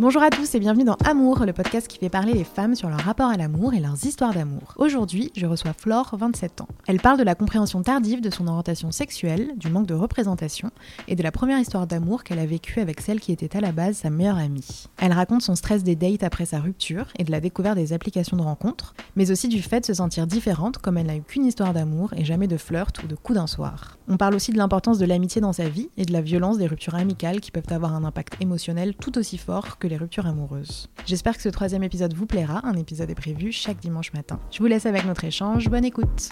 Bonjour à tous et bienvenue dans Amour, le podcast qui fait parler les femmes sur leur rapport à l'amour et leurs histoires d'amour. Aujourd'hui, je reçois Flore, 27 ans. Elle parle de la compréhension tardive de son orientation sexuelle, du manque de représentation et de la première histoire d'amour qu'elle a vécue avec celle qui était à la base sa meilleure amie. Elle raconte son stress des dates après sa rupture et de la découverte des applications de rencontres, mais aussi du fait de se sentir différente comme elle n'a eu qu'une histoire d'amour et jamais de flirt ou de coup d'un soir. On parle aussi de l'importance de l'amitié dans sa vie et de la violence des ruptures amicales qui peuvent avoir un impact émotionnel tout aussi fort que les ruptures amoureuses. J'espère que ce troisième épisode vous plaira, un épisode est prévu chaque dimanche matin. Je vous laisse avec notre échange, bonne écoute.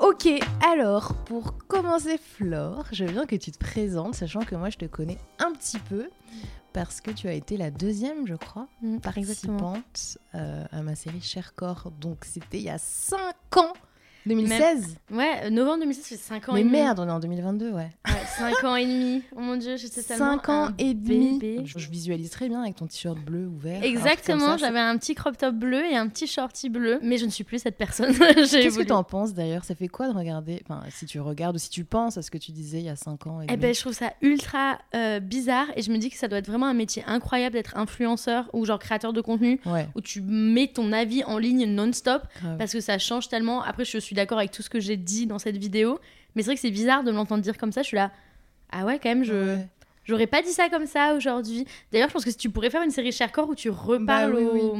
Ok, alors pour commencer Flore, je veux bien que tu te présentes, sachant que moi je te connais un petit peu, parce que tu as été la deuxième, je crois, Mm, participante euh, à ma série Cher Corps, donc c'était il y a 5 ans 2016 Ouais, novembre 2016, j'ai 5 ans Mais et demi. merde, on est en 2022, ouais. Ouais, 5 ans et demi. Oh mon dieu, j'étais tellement 5 ans un et demi. bébé. Je, visualise très bien avec ton t-shirt bleu ou vert. Exactement, j'avais un petit crop top bleu et un petit shorty bleu, mais je ne suis plus cette personne. Qu'est-ce que évolué. tu en penses d'ailleurs? Ça fait quoi de regarder? Enfin, si tu regardes ou si tu penses à ce que tu disais il y a 5 ans et Eh demi. ben, je trouve ça ultra euh, bizarre et je me dis que ça doit être vraiment un métier incroyable d'être influenceur ou genre créateur de contenu Ouais, où tu mets ton avis en ligne non-stop parce que ça change tellement. Après, je suis d'accord avec tout ce que j'ai dit dans cette vidéo, mais c'est vrai que c'est bizarre de m'entendre dire comme ça. Je suis là, ah ouais, quand même, je. Ouais. J'aurais pas dit ça comme ça aujourd'hui. D'ailleurs, je pense que si tu pourrais faire une série Chercore où tu reparles Bah oui, au...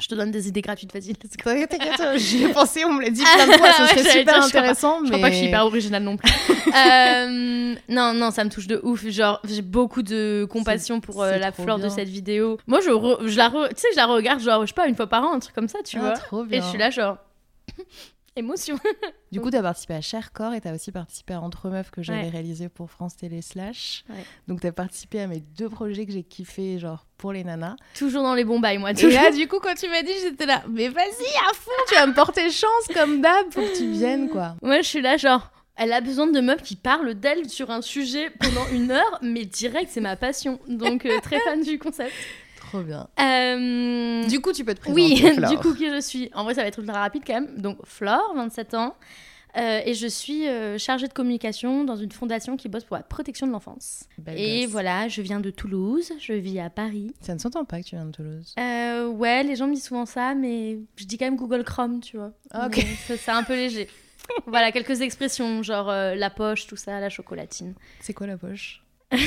Je te donne des idées gratuites, go. T'inquiète, j'y ai pensé, on me l'a dit plein de fois, ce serait super dire, je crois pas- intéressant, Je crois pas que je suis hyper originale non plus. Euh, non, non, ça me touche de ouf. Genre, j'ai beaucoup de compassion pour euh, la flore de cette vidéo. Moi, je, re- je la, re- tu sais, je la regarde, genre, je sais pas, une fois par an, un truc comme ça, tu Ah, vois. Et je suis là, genre, émotion. Du coup, tu as participé à Cher Corps et tu as aussi participé à Entre Meufs que j'avais Ouais. réalisé pour France Télé Slash. Ouais. Donc, tu as participé à mes deux projets que j'ai kiffé, genre pour les nanas. Toujours dans les bons bails, moi. Et là, du coup, quand tu m'as dit, j'étais là, mais vas-y, à fond, tu vas me porter chance comme d'hab, faut que tu viennes, quoi. Moi, je suis là, genre, elle a besoin de meufs qui parlent d'elle sur un sujet pendant une heure, mais direct, c'est ma passion. Donc, euh, très fan du concept. Trop bien. Euh, Du coup, tu peux te présenter. oui, Flore. du coup, qui je suis En vrai, ça va être ultra rapide quand même. Donc, Flore, 27 ans. euh, et je suis euh, chargée de communication dans une fondation qui bosse pour la protection de l'enfance. Et gosse. voilà, je viens de Toulouse, je vis à Paris. Ça ne s'entend pas que tu viens de Toulouse. Euh, ouais, les gens me disent souvent ça, mais je dis quand même Google Chrome, tu vois. Ah, ok. C'est un peu léger. voilà, quelques expressions, genre euh, la poche, tout ça, la chocolatine. C'est quoi la poche?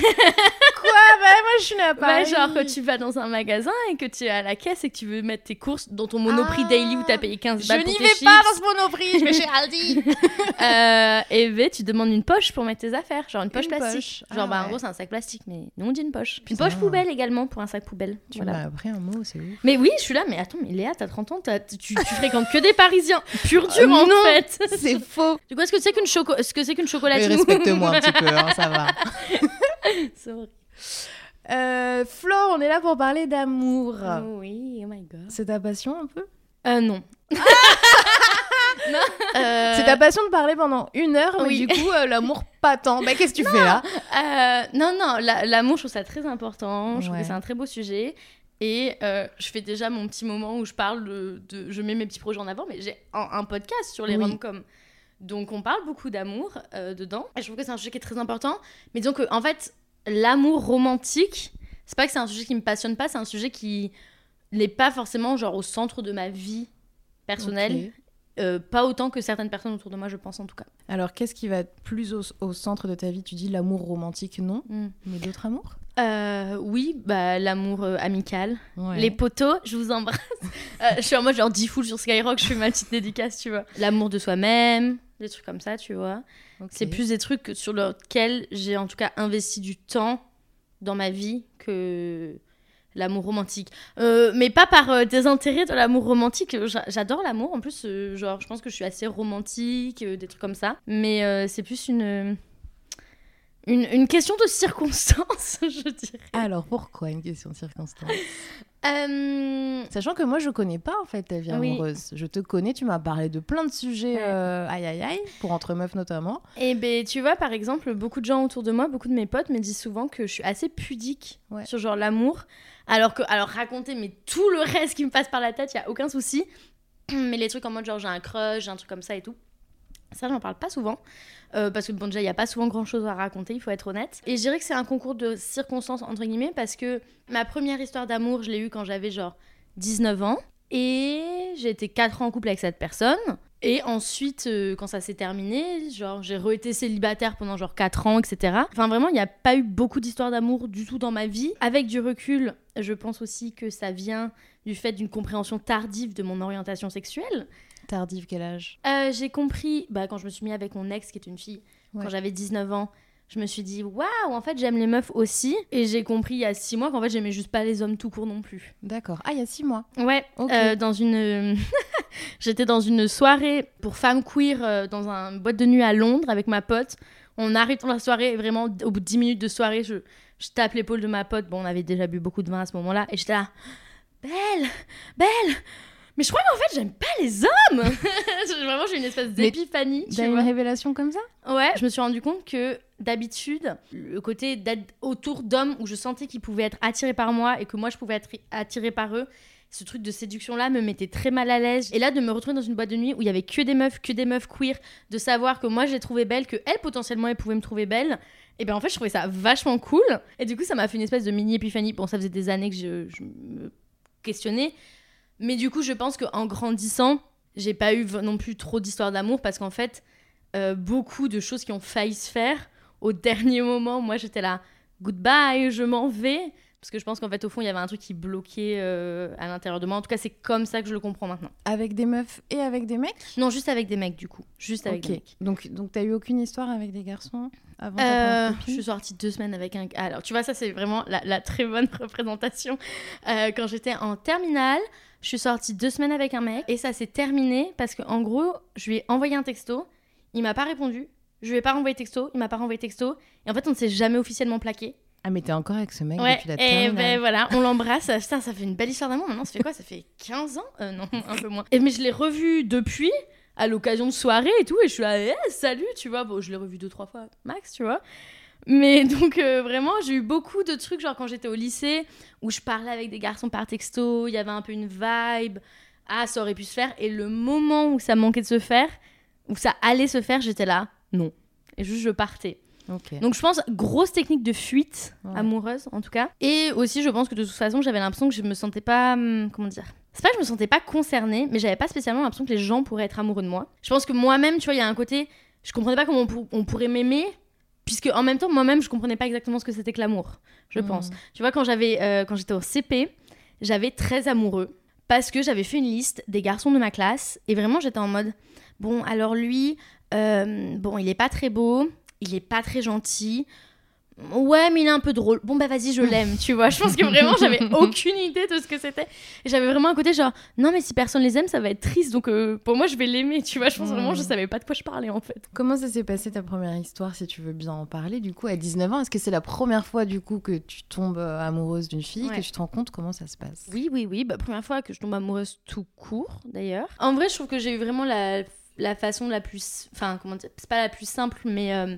moi, je suis là Ouais, genre quand tu vas dans un magasin et que tu es à la caisse et que tu veux mettre tes courses dans ton Monoprix Ah. Daily où t'as payé 15 Je balles pour n'y vais chips. pas dans ce monoprix, je vais chez Aldi. Euh, et ben, tu demandes une poche pour mettre tes affaires, genre une poche Une plastique. poche. Genre, Ah bah, en ouais. gros, c'est un sac plastique, mais nous on dit une poche. Une poche poubelle également pour un sac poubelle. Tu Voilà. m'as appris un mot, c'est ouf. Mais oui, je suis là, mais attends, mais Léa, t'as 30 ans, t'as- tu, tu fréquentes que des Parisiens. Pur dur Euh, en non, fait. C'est faux. Du coup, est-ce que c'est qu'une choco... ce que c'est qu'une chocolatine Respecte-moi un petit peu, hein, ça va. C'est horrible. Euh, Flore, on est là pour parler d'amour. Oh oui, oh my god. C'est ta passion un peu? Euh, non. Euh, C'est ta passion de parler pendant une heure, mais oui. du coup, euh, l'amour pas tant. Bah, qu'est-ce que tu fais là? Euh, non, non, la- l'amour, je trouve ça très important. Je trouve que c'est un très beau sujet. Et euh, je fais déjà mon petit moment où je parle de. de- je mets mes petits projets en avant, mais j'ai un, un podcast sur les Oui. rom-coms. Donc on parle beaucoup d'amour euh, dedans. Et je trouve que c'est un sujet qui est très important. Mais disons que, en fait, l'amour romantique, c'est pas que c'est un sujet qui me passionne pas, c'est un sujet qui n'est pas forcément genre au centre de ma vie personnelle. Euh, pas autant que certaines personnes autour de moi, je pense en tout cas. Alors, qu'est-ce qui va être plus au, au centre de ta vie? Tu dis l'amour romantique, non Mm. Mais d'autres amours? Euh, oui, bah, l'amour euh, amical. Ouais. Les poteaux, je vous embrasse. Je suis en mode genre 10 full sur Skyrock, je fais ma petite dédicace, tu vois. L'amour de soi-même, des trucs comme ça, tu vois. C'est plus des trucs sur lesquels j'ai en tout cas investi du temps dans ma vie que l'amour romantique. Euh, mais pas par euh, désintérêt de l'amour romantique. J'a- J'adore l'amour. En plus, euh, genre, je pense que je suis assez romantique, euh, des trucs comme ça. Mais c'est plus une une, une question de circonstance, je dirais. Alors pourquoi une question de circonstance Euh, Sachant que moi je connais pas en fait ta vie Oui. amoureuse. Je te connais, tu m'as parlé de plein de sujets euh, aïe aïe aïe, pour entre meufs notamment. Et ben tu vois, par exemple, beaucoup de gens autour de moi, beaucoup de mes potes me disent souvent que je suis assez pudique Ouais. sur genre l'amour. Alors que, alors raconter, mais tout le reste qui me passe par la tête, il y a aucun souci. Mais les trucs en mode genre j'ai un crush, j'ai un truc comme ça et tout. Ça, j'en parle pas souvent. Euh, parce que bon, déjà, il n'y a pas souvent grand chose à raconter, il faut être honnête. Et je dirais que c'est un concours de circonstances, entre guillemets, parce que ma première histoire d'amour, je l'ai eue quand j'avais genre 19 ans. Et j'ai été 4 ans en couple avec cette personne. Et ensuite, euh, quand ça s'est terminé, genre j'ai re-été célibataire pendant genre 4 ans, etc. Enfin, vraiment, il n'y a pas eu beaucoup d'histoires d'amour du tout dans ma vie. Avec du recul, je pense aussi que ça vient du fait d'une compréhension tardive de mon orientation sexuelle. Tardive, quel âge? Euh, j'ai compris, bah, quand je me suis mis avec mon ex, qui est une fille, Ouais. quand j'avais 19 ans, je me suis dit, waouh, en fait, j'aime les meufs aussi. Et j'ai compris il y a 6 mois qu'en fait, j'aimais juste pas les hommes tout court non plus. D'accord. Ah, il y a six mois. Ouais, euh, dans une. J'étais dans une soirée pour femmes queer euh, dans un boîte de nuit à Londres avec ma pote. On arrive dans la soirée et vraiment, au bout de 10 minutes de soirée, je, je tape l'épaule de ma pote. Bon, on avait déjà bu beaucoup de vin à ce moment-là. Et j'étais là, belle, belle. Mais je crois qu'en fait, j'aime pas les hommes. vraiment, j'ai une espèce d'épiphanie. T'as une révélation comme ça? Ouais, je me suis rendu compte que d'habitude, le côté d'être autour d'hommes où je sentais qu'ils pouvaient être attirés par moi et que moi je pouvais être attirée par eux, ce truc de séduction là me mettait très mal à l'aise. Et là, de me retrouver dans une boîte de nuit où il y avait que des meufs, que des meufs queer, de savoir que moi je les trouvais belles, que elles potentiellement elles pouvaient me trouver belle. Et ben en fait, je trouvais ça vachement cool. Et du coup, ça m'a fait une espèce de mini épiphanie. Bon, ça faisait des années que je, me questionnais. Mais du coup, je pense qu'en grandissant, j'ai pas eu non plus trop d'histoires d'amour parce qu'en fait, euh, beaucoup de choses qui ont failli se faire au dernier moment, moi j'étais là, goodbye, je m'en vais. Parce que je pense qu'en fait, au fond, il y avait un truc qui bloquait euh, à l'intérieur de moi. En tout cas, c'est comme ça que je le comprends maintenant. Avec des meufs et avec des mecs? Non, juste avec des mecs, du coup. Juste avec Ok. des mecs. Donc, donc t'as eu aucune histoire avec des garçons avant Euh, je suis sortie deux semaines avec un. Alors, tu vois, ça, c'est vraiment la, la très bonne représentation. Euh, quand j'étais en terminale, je suis sortie deux semaines avec un mec et ça s'est terminé parce qu'en gros, je lui ai envoyé un texto, il m'a pas répondu. Je lui ai pas renvoyé texto, il m'a pas renvoyé texto. Et en fait, on ne s'est jamais officiellement plaqué. Ah, mais t'es encore avec ce mec Ouais, depuis la et ben voilà, on l'embrasse. Putain, ça fait une belle histoire d'amour. Maintenant, ça fait quoi? Ça fait 15 ans? Euh, Non, un peu moins. Et, mais je l'ai revu depuis, à l'occasion de soirée et tout. Et je suis là, eh, salut, tu vois. Bon, je l'ai revu deux, trois fois, max, tu vois. Mais donc, euh, vraiment, j'ai eu beaucoup de trucs, genre quand j'étais au lycée, où je parlais avec des garçons par texto, il y avait un peu une vibe. Ah, ça aurait pu se faire. Et le moment où ça manquait de se faire, où ça allait se faire, j'étais là, non. Et juste, je partais. Donc je pense grosse technique de fuite Ouais. amoureuse en tout cas. Et aussi je pense que de toute façon j'avais l'impression que je me sentais pas hum, comment dire? C'est pas que je me sentais pas concernée, mais j'avais pas spécialement l'impression que les gens pourraient être amoureux de moi. Je pense que moi-même, tu vois, il y a un côté, je comprenais pas comment on, pour- on pourrait m'aimer, puisque en même temps moi-même je comprenais pas exactement ce que c'était que l'amour. Je Mhm. pense. Tu vois, quand j'avais, euh, quand j'étais au CP, j'avais très amoureux parce que j'avais fait une liste des garçons de ma classe et vraiment j'étais en mode, bon alors lui, euh, bon il est pas très beau, il est pas très gentil. Ouais, mais il est un peu drôle. Bon, bah vas-y, je l'aime, tu vois. Je pense que vraiment, j'avais aucune idée de ce que c'était. Et j'avais vraiment un côté genre, non, mais si personne les aime, ça va être triste. Donc, euh, pour moi, je vais l'aimer, tu vois. Je pense vraiment, je Mm. savais pas de quoi je parlais, en fait. Comment ça s'est passé ta première histoire, si tu veux bien en parler Du coup, à 19 ans, est-ce que c'est la première fois du coup que tu tombes euh, amoureuse d'une fille, Ouais. que tu te rends compte comment ça se passe? Oui, oui, oui. Bah, première fois que je tombe amoureuse tout court, d'ailleurs. En vrai, je trouve que j'ai eu vraiment la, la façon la plus. Enfin, comment dire C'est pas la plus simple, mais euh,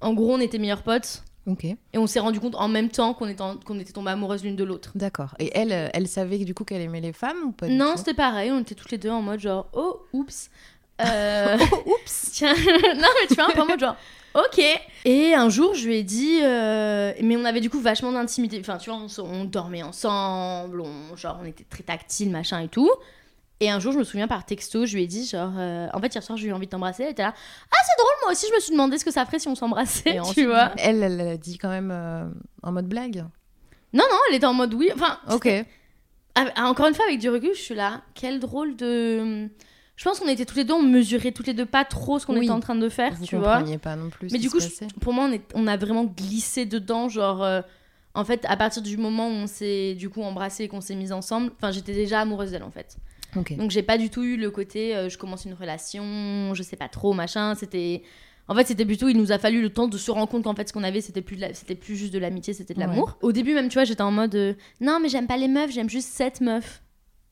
en gros, on était meilleurs potes. Ok, Et on s'est rendu compte en même temps qu'on était, qu'on était tombés amoureuses l'une de l'autre. d'accord. Et elle, euh, elle savait du coup qu'elle aimait les femmes ou pas du Non, tout c'était pareil. On était toutes les deux en mode genre, oh, oups. Euh, Oh, oups Tiens, non, mais tu vois, un peu en mode genre, ok. Et un jour, je lui ai dit, euh, mais on avait du coup vachement d'intimité. Enfin, tu vois, on dormait ensemble, on, genre, on était très tactile, machin et tout. Et un jour, je me souviens par texto, je lui ai dit, genre, euh, en fait, hier soir, j'ai eu envie de t'embrasser. Elle était là, ah, c'est drôle, moi aussi, je me suis demandé ce que ça ferait si on s'embrassait, tu ensuite, vois. Elle, elle l'a dit quand même euh, en mode blague. Non, non, elle était en mode oui. Enfin, Ok. Ah, encore une fois, avec du recul, je suis là. Quel drôle de. Je pense qu'on était toutes les deux, on mesurait toutes les deux pas trop ce qu'on Oui. était en train de faire, Vous tu vois. pas non plus. Mais du coup, je- pour moi, on, est, on a vraiment glissé dedans. Genre, euh, en fait, à partir du moment où on s'est du coup embrassé et qu'on s'est mis ensemble, enfin, j'étais déjà amoureuse d'elle en fait. Donc, j'ai pas du tout eu le côté euh, je commence une relation, je sais pas trop, machin. C'était En fait, c'était plutôt, il nous a fallu le temps de se rendre compte qu'en fait, ce qu'on avait, c'était plus, la- c'était plus juste de l'amitié, c'était de Ouais. l'amour. Au début, même, tu vois, j'étais en mode, euh, non, mais j'aime pas les meufs, j'aime juste cette meuf.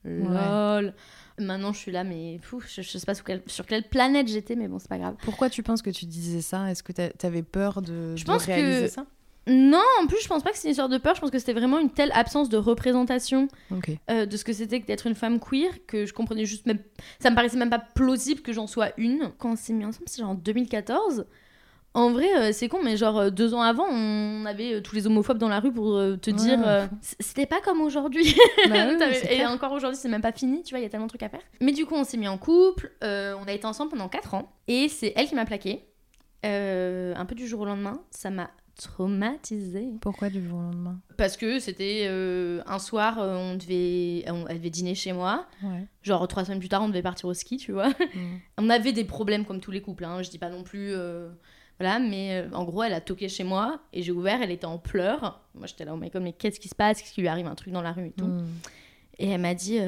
Lol. Maintenant, je suis là, mais fou, je, je sais pas sur quelle, sur quelle planète j'étais, mais bon, c'est pas grave. Pourquoi tu penses que tu disais ça? Est-ce que t'a- t'avais peur de, Je de pense réaliser que- ça? Non, en plus, je pense pas que c'est une histoire de peur, je pense que c'était vraiment une telle absence de représentation euh, de ce que c'était que d'être une femme queer que je comprenais juste même. Ça me paraissait même pas plausible que j'en sois une. Quand on s'est mis ensemble, c'est genre en 2014. En vrai, euh, c'est con, mais genre euh, deux ans avant, on avait tous les homophobes dans la rue pour te Ouais, dire. c'était pas comme aujourd'hui. Bah oui, et encore aujourd'hui, c'est même pas fini, tu vois, il y a tellement de trucs à faire. Mais du coup, on s'est mis en couple, on a été ensemble pendant 4 ans, et c'est elle qui m'a plaqué. Euh, un peu du jour au lendemain, ça m'a traumatisée. Pourquoi du jour au lendemain? Parce que c'était euh, un soir, euh, on devait, on, elle devait dîner chez moi. Ouais. Genre trois semaines plus tard, on devait partir au ski, tu vois. Mm. On avait des problèmes comme tous les couples, hein. je dis pas non plus. euh, Voilà, mais en gros, elle a toqué chez moi et j'ai ouvert, elle était en pleurs. Moi, j'étais là, oh my god, mais qu'est-ce qui se passe? Qu'est-ce qui lui arrive? Un truc dans la rue et tout. Mm. Et elle m'a dit,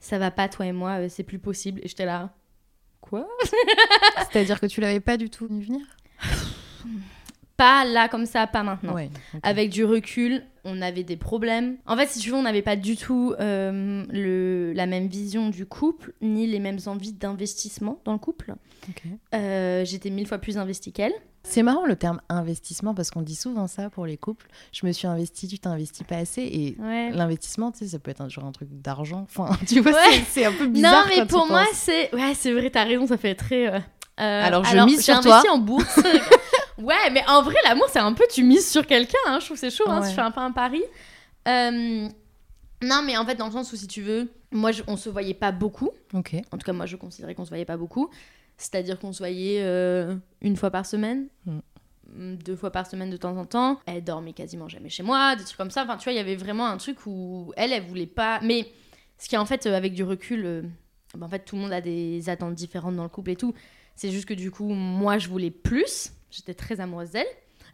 ça va pas, toi et moi, c'est plus possible. Et j'étais là, quoi? C'est-à-dire que tu l'avais pas du tout vu venir? Pas là, comme ça, pas maintenant. Ouais. Avec du recul, on avait des problèmes. En fait, si tu veux, on n'avait pas du tout euh, le, la même vision du couple, ni les mêmes envies d'investissement dans le couple. Euh, J'étais mille fois plus investie qu'elle. C'est marrant le terme investissement parce qu'on dit souvent ça pour les couples. Je me suis investi, tu t'investis pas assez et Ouais. l'investissement, tu sais, ça peut être un, genre un truc d'argent. Enfin, tu vois, Ouais. c'est- un peu bizarre. non, mais quand pour moi, c'est. Ouais, c'est vrai, t'as raison, ça fait très. euh, Alors, je mise sur toi. investi en bourse. ouais, mais en vrai, l'amour, c'est un peu. Tu mises sur quelqu'un, hein, je trouve c'est chaud, hein, Ouais. tu fais un peu un pari. Euh, Non, mais en fait, dans le sens où, si tu veux, moi, je- on se voyait pas beaucoup. Ok. En tout cas, moi, je considérais qu'on se voyait pas beaucoup. C'est-à-dire qu'on se voyait euh, une fois par semaine, Mm. mm, deux fois par semaine de temps en temps. Elle dormait quasiment jamais chez moi, des trucs comme ça. Enfin, tu vois, il y avait vraiment un truc où elle, elle voulait pas. Mais ce qui est en fait, euh, avec du recul, euh, bah, en fait, tout le monde a des attentes différentes dans le couple et tout. C'est juste que du coup, moi, je voulais plus. J'étais très amoureuse d'elle.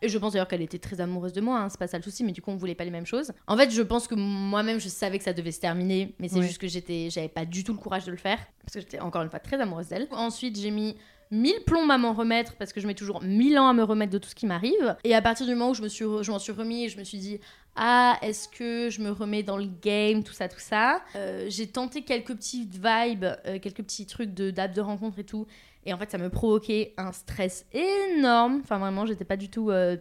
Et je pense d'ailleurs qu'elle était très amoureuse de moi, hein, c'est pas ça le souci, mais du coup on voulait pas les mêmes choses. En fait, je pense que moi-même je savais que ça devait se terminer, mais c'est Ouais. juste que j'étais, j'avais pas du tout le courage de le faire, parce que j'étais encore une fois très amoureuse d'elle. Ensuite, j'ai mis mille plombs à m'en remettre, parce que je mets toujours mille ans à me remettre de tout ce qui m'arrive. Et à partir du moment où je me suis, re- je m'en suis remis, je me suis dit, ah, est-ce que je me remets dans le game, tout ça, tout ça. Euh, j'ai tenté quelques petites vibes, euh, quelques petits trucs de d'app de rencontre et tout. Et en fait, ça me provoquait un stress énorme. Enfin, vraiment, j'étais pas du tout. euh,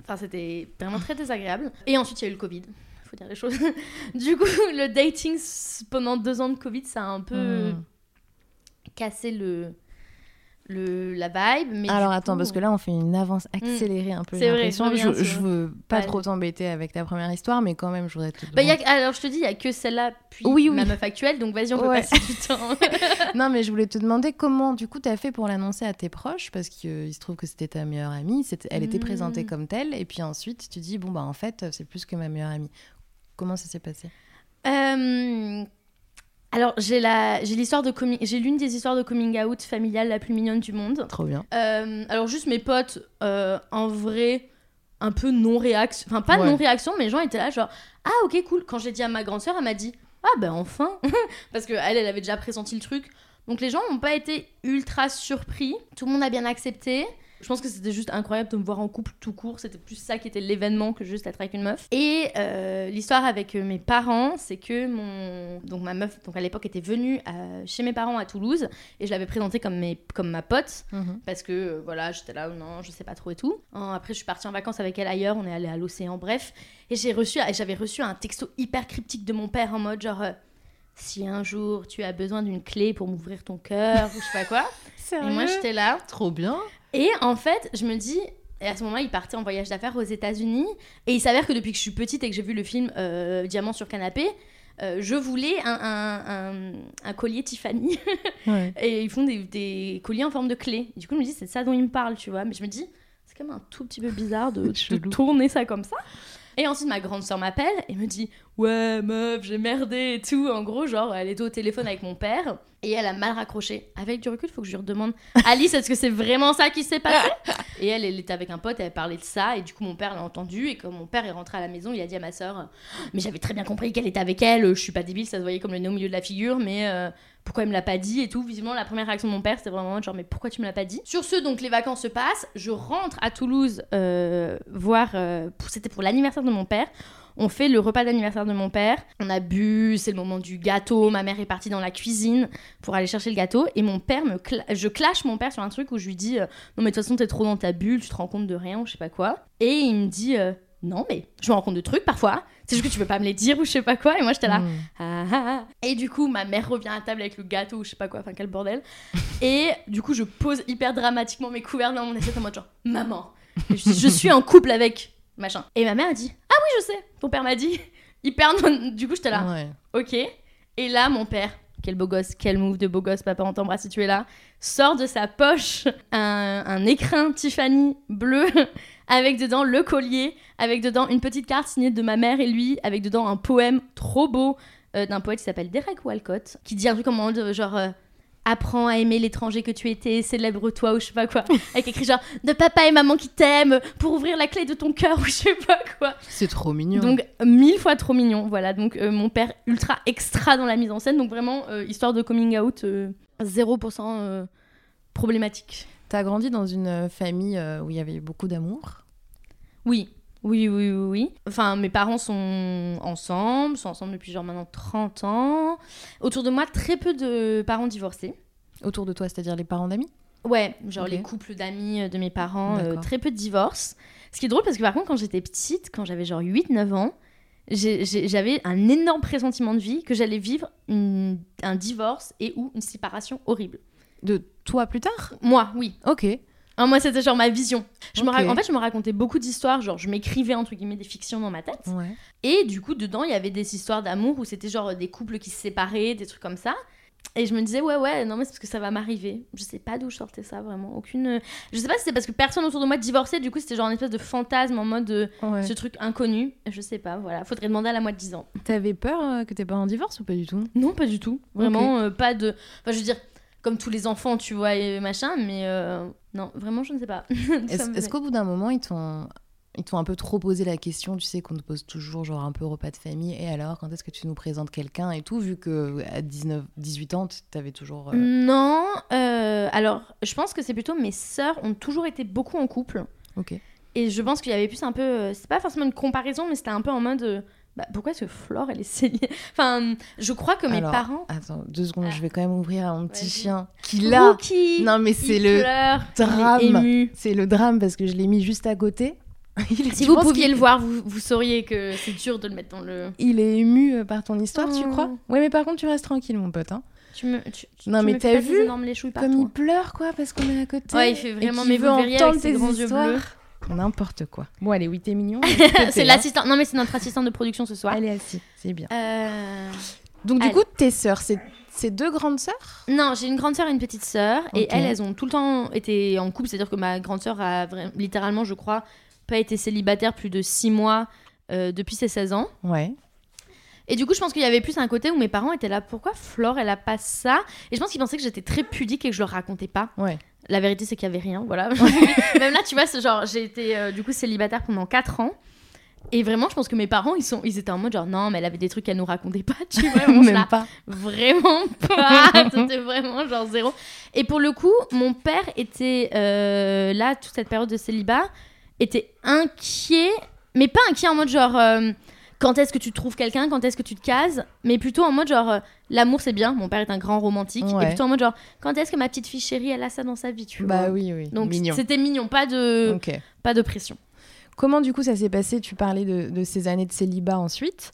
Enfin, c'était vraiment très désagréable. Et ensuite, il y a eu le Covid. Faut dire les choses. du coup, le dating pendant deux ans de Covid, ça a un peu Mm. cassé le, le, la vibe. Mais Alors attends, coup- parce que là on fait une avance accélérée un peu. C'est vrai, je, je veux pas trop t'embêter avec ta première histoire, mais quand même, je voudrais te. Bah, y a- alors, je te dis, il y a que celle-là, puis Oui, oui. ma meuf actuelle. Donc, vas-y, on peut Ouais. passer du temps. Non, mais je voulais te demander comment, du coup, t'as fait pour l'annoncer à tes proches, parce qu'il se trouve que c'était ta meilleure amie, c'était- elle était Mm. présentée comme telle, et puis ensuite tu dis, bon, bah en fait, c'est plus que ma meilleure amie. Comment ça s'est passé? Euh, alors, j'ai la- j'ai l'histoire de coming... j'ai l'une des histoires de coming out familiale la plus mignonne du monde. Trop bien. Euh, alors, juste mes potes, euh, en vrai, un peu non-réaction. Enfin, pas Ouais. non-réaction, mais les gens étaient là, genre, ah, ok, cool. Quand j'ai dit à ma grande sœur, elle m'a dit, ah, ben enfin. Parce qu'elle, elle avait déjà pressenti le truc. Donc, les gens n'ont pas été ultra surpris. Tout le monde a bien accepté. Je pense que c'était juste incroyable de me voir en couple tout court. C'était plus ça qui était l'événement que juste être avec une meuf. Et euh, l'histoire avec euh, mes parents, c'est que mon donc ma meuf donc à l'époque était venue euh, chez mes parents à Toulouse et je l'avais présentée comme mes comme ma pote Mhm. parce que euh, voilà j'étais là non je sais pas trop et tout. Après je suis partie en vacances avec elle ailleurs, on est allé à l'océan bref et j'ai reçu j'avais reçu un texto hyper cryptique de mon père en mode genre euh, si un jour tu as besoin d'une clé pour m'ouvrir ton cœur ou je sais pas quoi. Et moi j'étais là Trop bien. Et en fait, je me dis, et à ce moment-là, il partait en voyage d'affaires aux États-Unis. Et il s'avère que depuis que je suis petite et que j'ai vu le film euh, Diamant sur canapé, euh, je voulais un, un- un- un collier Tiffany. Ouais. et ils font des, des colliers en forme de clé. Du coup, je me dis, c'est ça dont il me parle, tu vois. Mais je me dis, c'est quand même un tout petit peu bizarre de, tourner ça comme ça. Et ensuite, ma grande soeur m'appelle et me dit Ouais, meuf, j'ai merdé et tout. En gros, genre, elle était au téléphone avec mon père. Et elle a mal raccroché. Avec du recul, il faut que je lui redemande Alice, est-ce que c'est vraiment ça qui s'est passé? Et elle, elle était avec un pote, elle parlait de ça. Et du coup, mon père l'a entendu. Et quand mon père est rentré à la maison, il a dit à ma soeur Mais j'avais très bien compris qu'elle était avec elle. Je suis pas débile, ça se voyait comme le nez au milieu de la figure. Mais euh, pourquoi elle me l'a pas dit et tout? Visiblement, la première réaction de mon père, c'était vraiment genre Mais pourquoi tu me l'as pas dit? Sur ce, donc, les vacances se passent. Je rentre à Toulouse euh, voir. euh, c'était pour l'anniversaire de mon père. On fait le repas d'anniversaire de mon père. On a bu, c'est le moment du gâteau. Ma mère est partie dans la cuisine pour aller chercher le gâteau. Et mon père me. cla- je clash mon père sur un truc où je lui dis euh, Non, mais de toute façon, t'es trop dans ta bulle, tu te rends compte de rien ou je sais pas quoi. Et il me dit euh, Non, mais je me rends compte de trucs parfois. C'est juste que tu peux pas me les dire ou je sais pas quoi. Et moi, j'étais là. Mm. Ah, ah, ah. Et du coup, ma mère revient à table avec le gâteau ou je sais pas quoi, enfin quel bordel. Et du coup, je pose hyper dramatiquement mes couverts dans mon assiette en mode genre Maman, je, je suis en couple avec machin. Et ma mère a dit Ah oui, je sais, ton père m'a dit. Hyper non. Du coup, j'étais là. Ouais. Ok. Et là, mon père, quel beau gosse, quel move de beau gosse, papa, on t'embrasse si tu es là, sort de sa poche un, un écrin Tiffany bleu avec dedans le collier, avec dedans une petite carte signée de ma mère et lui, avec dedans un poème trop beau euh, d'un poète qui s'appelle Derek Walcott, qui dit un truc comme de genre. euh, Apprends à aimer l'étranger que tu étais, célèbre-toi ou je sais pas quoi. Avec écrit genre de papa et maman qui t'aiment pour ouvrir la clé de ton cœur ou je sais pas quoi. C'est trop mignon. Donc mille fois trop mignon, voilà. Donc euh, mon père ultra extra dans la mise en scène, donc vraiment euh, histoire de coming out euh, 0% euh, problématique. T'as grandi dans une famille euh, où il y avait beaucoup d'amour? Oui, oui, oui, oui, oui. Enfin, mes parents sont ensemble, sont ensemble depuis genre maintenant 30 ans. Autour de moi, très peu de parents divorcés. Autour de toi, c'est-à-dire les parents d'amis? Ouais, genre les couples d'amis euh, de mes parents, euh, très peu de divorces. Ce qui est drôle parce que par contre, quand j'étais petite, quand j'avais genre 8-9 ans, j'avais un énorme pressentiment de vie que j'allais vivre une- un divorce et ou une séparation horrible. De toi plus tard? Moi, oui. Ok. Ah, moi, c'était genre ma vision. Je me En fait, je me racontais beaucoup d'histoires, genre je m'écrivais entre guillemets des fictions dans ma tête. Ouais. Et du coup, dedans, il y avait des histoires d'amour où c'était genre des couples qui se séparaient, des trucs comme ça. Et je me disais, ouais, ouais, non, mais c'est parce que ça va m'arriver. Je sais pas d'où je sortais ça, vraiment. Aucune. Je sais pas si c'est parce que personne autour de moi divorçait, du coup, c'était genre une espèce de fantasme en mode euh, Ouais. ce truc inconnu. Je sais pas, voilà. Faudrait demander à la moi de 10 ans. T'avais peur euh, que tes parents divorcent ou pas du tout? Non, pas du tout. Vraiment, euh, pas de. Enfin, je veux dire, comme tous les enfants, tu vois, et machin, mais euh, non, vraiment, je ne sais pas. Est-ce qu'au bout d'un moment, ils t'ont ils t'ont un peu trop posé la question, tu sais qu'on te pose toujours genre un peu repas de famille, et alors quand est-ce que tu nous présentes quelqu'un et tout, vu que à 19, 18 ans, t'avais toujours... euh, Non, euh, alors je pense que c'est plutôt mes sœurs ont toujours été beaucoup en couple. Ok. Et je pense qu'il y avait plus un peu. C'est pas forcément une comparaison, mais c'était un peu en mode. Bah, pourquoi est-ce que Flore, elle est céliée Enfin, je crois que mes Alors, parents. Attends, deux secondes, Ah. je vais quand même ouvrir à mon petit chien qui là... Rookie, Non mais c'est il le pleure, il drame. C'est le drame parce que je l'ai mis juste à côté. Il est- Si tu vous pouviez le voir, vous, vous sauriez que c'est dur de le mettre dans le. Il est ému euh, par ton histoire, tu Oh. crois? Ouais, mais par contre, tu restes tranquille, mon pote. Hein. Tu me, tu, tu- Non, mais t'as vu énormes Comme il pleure, quoi, parce qu'on est à côté. Ouais, il fait et vraiment, qu'il mais veut vous verriez avec ses grands yeux bleus. N'importe quoi. Bon, allez, oui, t'es mignon. c'est l'assistant. Non, mais c'est notre assistante de production ce soir. Elle est assise, c'est bien. Euh, Donc, du coup, tes sœurs, c'est c'est deux grandes sœurs? Non, j'ai une grande sœur et une petite sœur. Et elles, elles ont tout le temps été en couple. C'est-à-dire que ma grande sœur a vra- littéralement, je crois, pas été célibataire plus de 6 mois euh, depuis ses 16 ans. Ouais. Et du coup, je pense qu'il y avait plus un côté où mes parents étaient là. Pourquoi Flore, elle a pas ça? Et je pense qu'ils pensaient que j'étais très pudique et que je leur racontais pas. Ouais. La vérité, c'est qu'il y avait rien. Voilà. Même là, tu vois, c'est genre, j'ai été euh, du coup célibataire pendant 4 ans. Et vraiment, je pense que mes parents, ils, sont, ils étaient en mode genre, non, mais elle avait des trucs qu'elle nous racontait pas, tu vois. Même pas. Vraiment pas. C'était vraiment genre zéro. Et pour le coup, mon père était euh, là, toute cette période de célibat, était inquiet, mais pas inquiet en mode genre. euh, quand est-ce que tu trouves quelqu'un, quand est-ce que tu te cases, mais plutôt en mode genre euh, l'amour c'est bien, mon père est un grand romantique, Ouais. et plutôt en mode genre quand est-ce que ma petite fille chérie elle a ça dans sa vie, tu Bah vois. oui, oui. Donc mignon. c'était mignon, pas de, Ok. pas de pression. Comment, du coup, ça s'est passé? Tu parlais de, de ces années de célibat ensuite,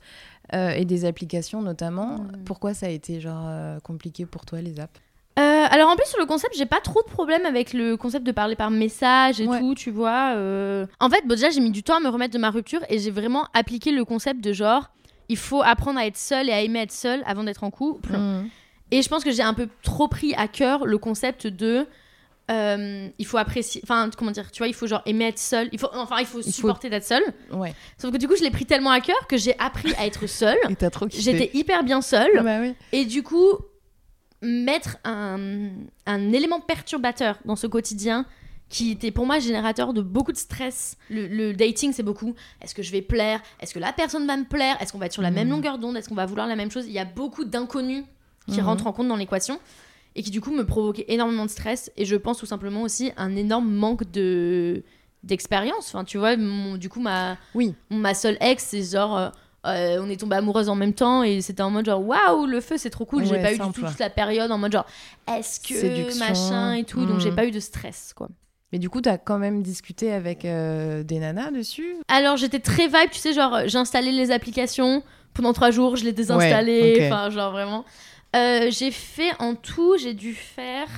euh, et des applications notamment. Mm. Pourquoi ça a été, genre, euh, compliqué pour toi, les apps? Euh, alors en plus sur le concept, j'ai pas trop de problème avec le concept de parler par message et Ouais. tout, tu vois. euh. En fait, bon, déjà j'ai mis du temps à me remettre de ma rupture et j'ai vraiment appliqué le concept de genre il faut apprendre à être seul et à aimer être seul avant d'être en couple. Mm. Et je pense que j'ai un peu trop pris à cœur le concept de euh, il faut apprécier, enfin comment dire, tu vois, il faut genre aimer être seul, il faut enfin il faut faut- supporter d'être seul. Ouais. Sauf que du coup je l'ai pris tellement à cœur que j'ai appris à être seule. J'étais hyper bien seule. Bah oui. Et du coup, mettre un, un élément perturbateur dans ce quotidien qui était pour moi générateur de beaucoup de stress. Le, le dating, c'est beaucoup est-ce que je vais plaire? Est-ce que la personne va me plaire? Est-ce qu'on va être sur la même Mhm. longueur d'onde? Est-ce qu'on va vouloir la même chose? Il y a beaucoup d'inconnus qui Mhm. rentrent en compte dans l'équation et qui du coup me provoquaient énormément de stress et je pense tout simplement aussi un énorme manque de d'expérience. Enfin, tu vois, mon- du coup, ma, Oui. ma seule ex, c'est genre. euh, euh, on est tombé amoureuse en même temps et c'était en mode genre waouh le feu c'est trop cool j'ai pas eu du tout toute la période en mode genre est-ce que Séduction. machin et tout donc j'ai Mhm. pas eu de stress quoi Mais du coup, t'as quand même discuté avec euh, des nanas dessus? Alors j'étais très vibe, tu sais, genre j'ai installé les applications pendant trois jours, je les Ouais, ok. enfin genre vraiment. Euh, j'ai fait en tout, j'ai dû faire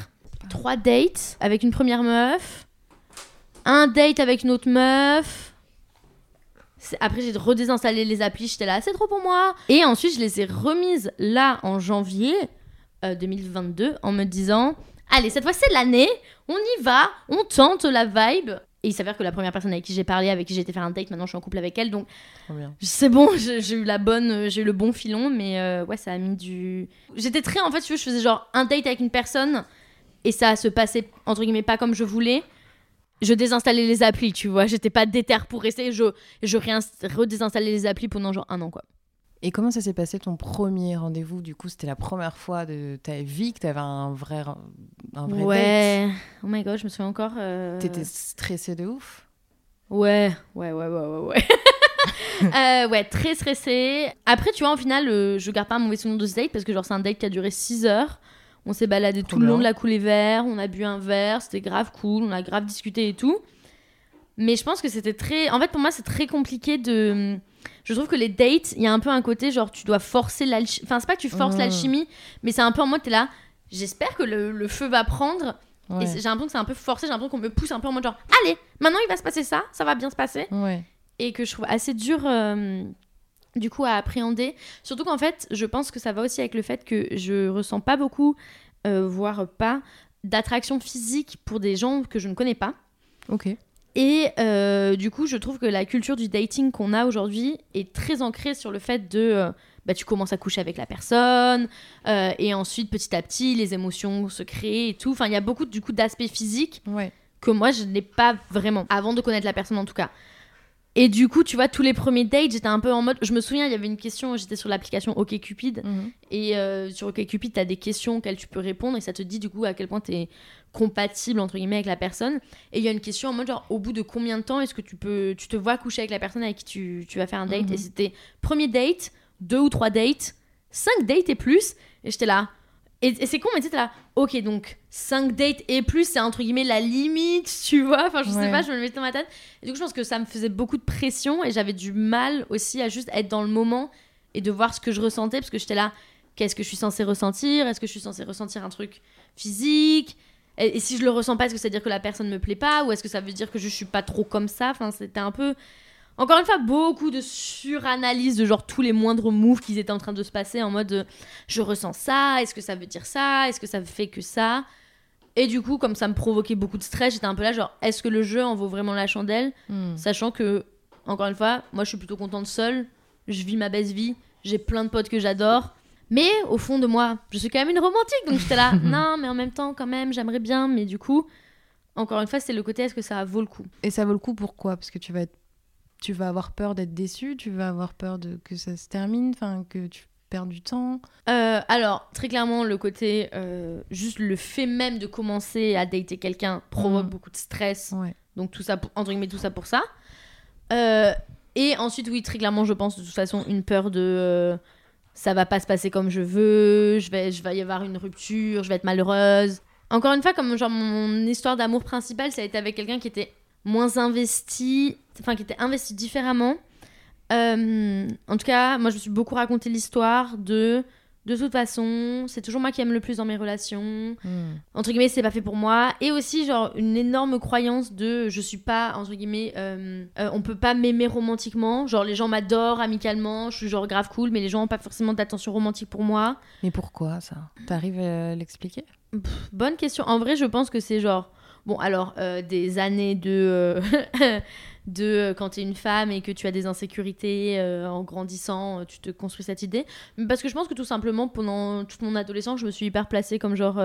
trois dates avec une première meuf, un date avec une autre meuf. Après j'ai redésinstallé les applis, j'étais là, c'est trop pour moi. Et ensuite je les ai remises là en janvier euh, 2022 en me disant, allez cette fois c'est l'année, on y va, on tente la vibe. Et il s'avère que la première personne avec qui j'ai parlé, avec qui j'ai été faire un date, maintenant je suis en couple avec elle, donc c'est bon, j'ai eu la bonne, euh, j'ai eu le bon filon, mais euh, ouais, ça a mis du. J'étais très, en fait, je faisais genre un date avec une personne et ça se passait entre guillemets pas comme je voulais. Je désinstallais les applis, tu vois, j'étais pas déter pour rester, je, je redésinstallais les applis pendant genre un an quoi. Et comment ça s'est passé ton premier rendez-vous Du coup, c'était la première fois de ta vie que t'avais un vrai, un vrai ouais, oh my god, je me souviens encore. euh. T'étais stressée de ouf? Ouais, ouais, ouais, ouais, ouais, ouais. Euh, ouais, très stressée. Après, tu vois, au final, euh, je garde pas un mauvais souvenir de ce date parce que, genre, c'est un date qui a duré 6 heures. On s'est baladé tout le long de la coulée vert, on a bu un verre, c'était grave cool, on a grave discuté et tout. Mais je pense que c'était très. En fait, pour moi, c'est très compliqué de. Je trouve que les dates, il y a un peu un côté genre, tu dois forcer l'alchimie. Enfin, c'est pas que tu forces Mmh. l'alchimie, mais c'est un peu en mode, t'es là. J'espère que le, le feu va prendre. Ouais. Et j'ai l'impression que c'est un peu forcé, j'ai l'impression qu'on me pousse un peu en mode genre, allez, maintenant il va se passer ça, ça va bien se passer Ouais. et que je trouve assez dur euh, du coup à appréhender. Surtout qu'en fait, je pense que ça va aussi avec le fait que je ressens pas beaucoup, euh, voire pas, d'attraction physique pour des gens que je ne connais pas. Ok. Et euh, du coup, je trouve que la culture du dating qu'on a aujourd'hui est très ancrée sur le fait de euh, bah, tu commences à coucher avec la personne, et ensuite petit à petit les émotions se créent et tout. Enfin, il y a beaucoup du coup d'aspects physiques Ouais. que moi je n'ai pas vraiment avant de connaître la personne en tout cas. Et du coup, tu vois, tous les premiers dates, j'étais un peu en mode. Je me souviens, il y avait une question, j'étais sur l'application OkCupid. Mhm. Et euh, sur OkCupid, tu as des questions auxquelles tu peux répondre et ça te dit du coup à quel point tu es compatible entre guillemets avec la personne. Et il y a une question en mode genre, au bout de combien de temps est-ce que tu peux, tu te vois coucher avec la personne avec qui tu, tu vas faire un date? Mhm. Et c'était premier date, deux ou trois dates, cinq dates et plus. Et j'étais là. Et, et c'est con, mais tu sais, là, ok, donc 5 dates et plus, c'est entre guillemets la limite, tu vois. Enfin, je sais pas, je me le mettais dans ma tête. Et du coup, je pense que ça me faisait beaucoup de pression et j'avais du mal aussi à juste être dans le moment et de voir ce que je ressentais parce que j'étais là, qu'est-ce que je suis censée ressentir? Est-ce que je suis censée ressentir un truc physique? Et, et si je le ressens pas, est-ce que ça veut dire que la personne me plaît pas? Ou est-ce que ça veut dire que je suis pas trop comme ça? Enfin, c'était un peu. Encore une fois, beaucoup de suranalyse de genre tous les moindres moves qui étaient en train de se passer en mode euh, je ressens ça, est-ce que ça veut dire ça, est-ce que ça fait que ça? Et du coup, comme ça me provoquait beaucoup de stress, j'étais un peu là genre est-ce que le jeu en vaut vraiment la chandelle? Mhm. Sachant que, encore une fois, moi je suis plutôt contente seule, je vis ma best vie, j'ai plein de potes que j'adore. Mais au fond de moi, je suis quand même une romantique, donc j'étais là, non, mais en même temps, quand même, j'aimerais bien, mais du coup, encore une fois, c'est le côté est-ce que ça vaut le coup? Et ça vaut le coup pourquoi? Parce que tu vas être... tu vas avoir peur d'être déçu, tu vas avoir peur de que ça se termine, enfin que tu perds du temps. Euh, alors, très clairement, le côté, euh, juste le fait même de commencer à dater quelqu'un provoque Mhm. beaucoup de stress. Ouais. Donc, tout ça, pour- entre guillemets, tout ça pour ça. Euh, et ensuite, oui, très clairement, je pense de toute façon une peur de ça va pas se passer comme je veux, je vais, je vais y avoir une rupture, je vais être malheureuse. Encore une fois, comme genre mon histoire d'amour principale, ça a été avec quelqu'un qui était moins investi, enfin qui était investi différemment. Euh, en tout cas, moi je me suis beaucoup raconté l'histoire de de toute façon, c'est toujours moi qui aime le plus dans mes relations. Mhm. Entre guillemets, c'est pas fait pour moi. Et aussi, genre, une énorme croyance de je suis pas, entre guillemets, euh, euh, on peut pas m'aimer romantiquement. Genre, les gens m'adorent amicalement, je suis genre grave cool, mais les gens ont pas forcément d'attention romantique pour moi. Mais pourquoi ça? T'arrives à l'expliquer? Bonne question. En vrai, je pense que c'est genre. Bon, alors, euh, des années de. euh, de euh, quand tu es une femme et que tu as des insécurités euh, en grandissant, tu te construis cette idée. Mais parce que je pense que tout simplement, pendant toute mon adolescence, je me suis hyper placée comme genre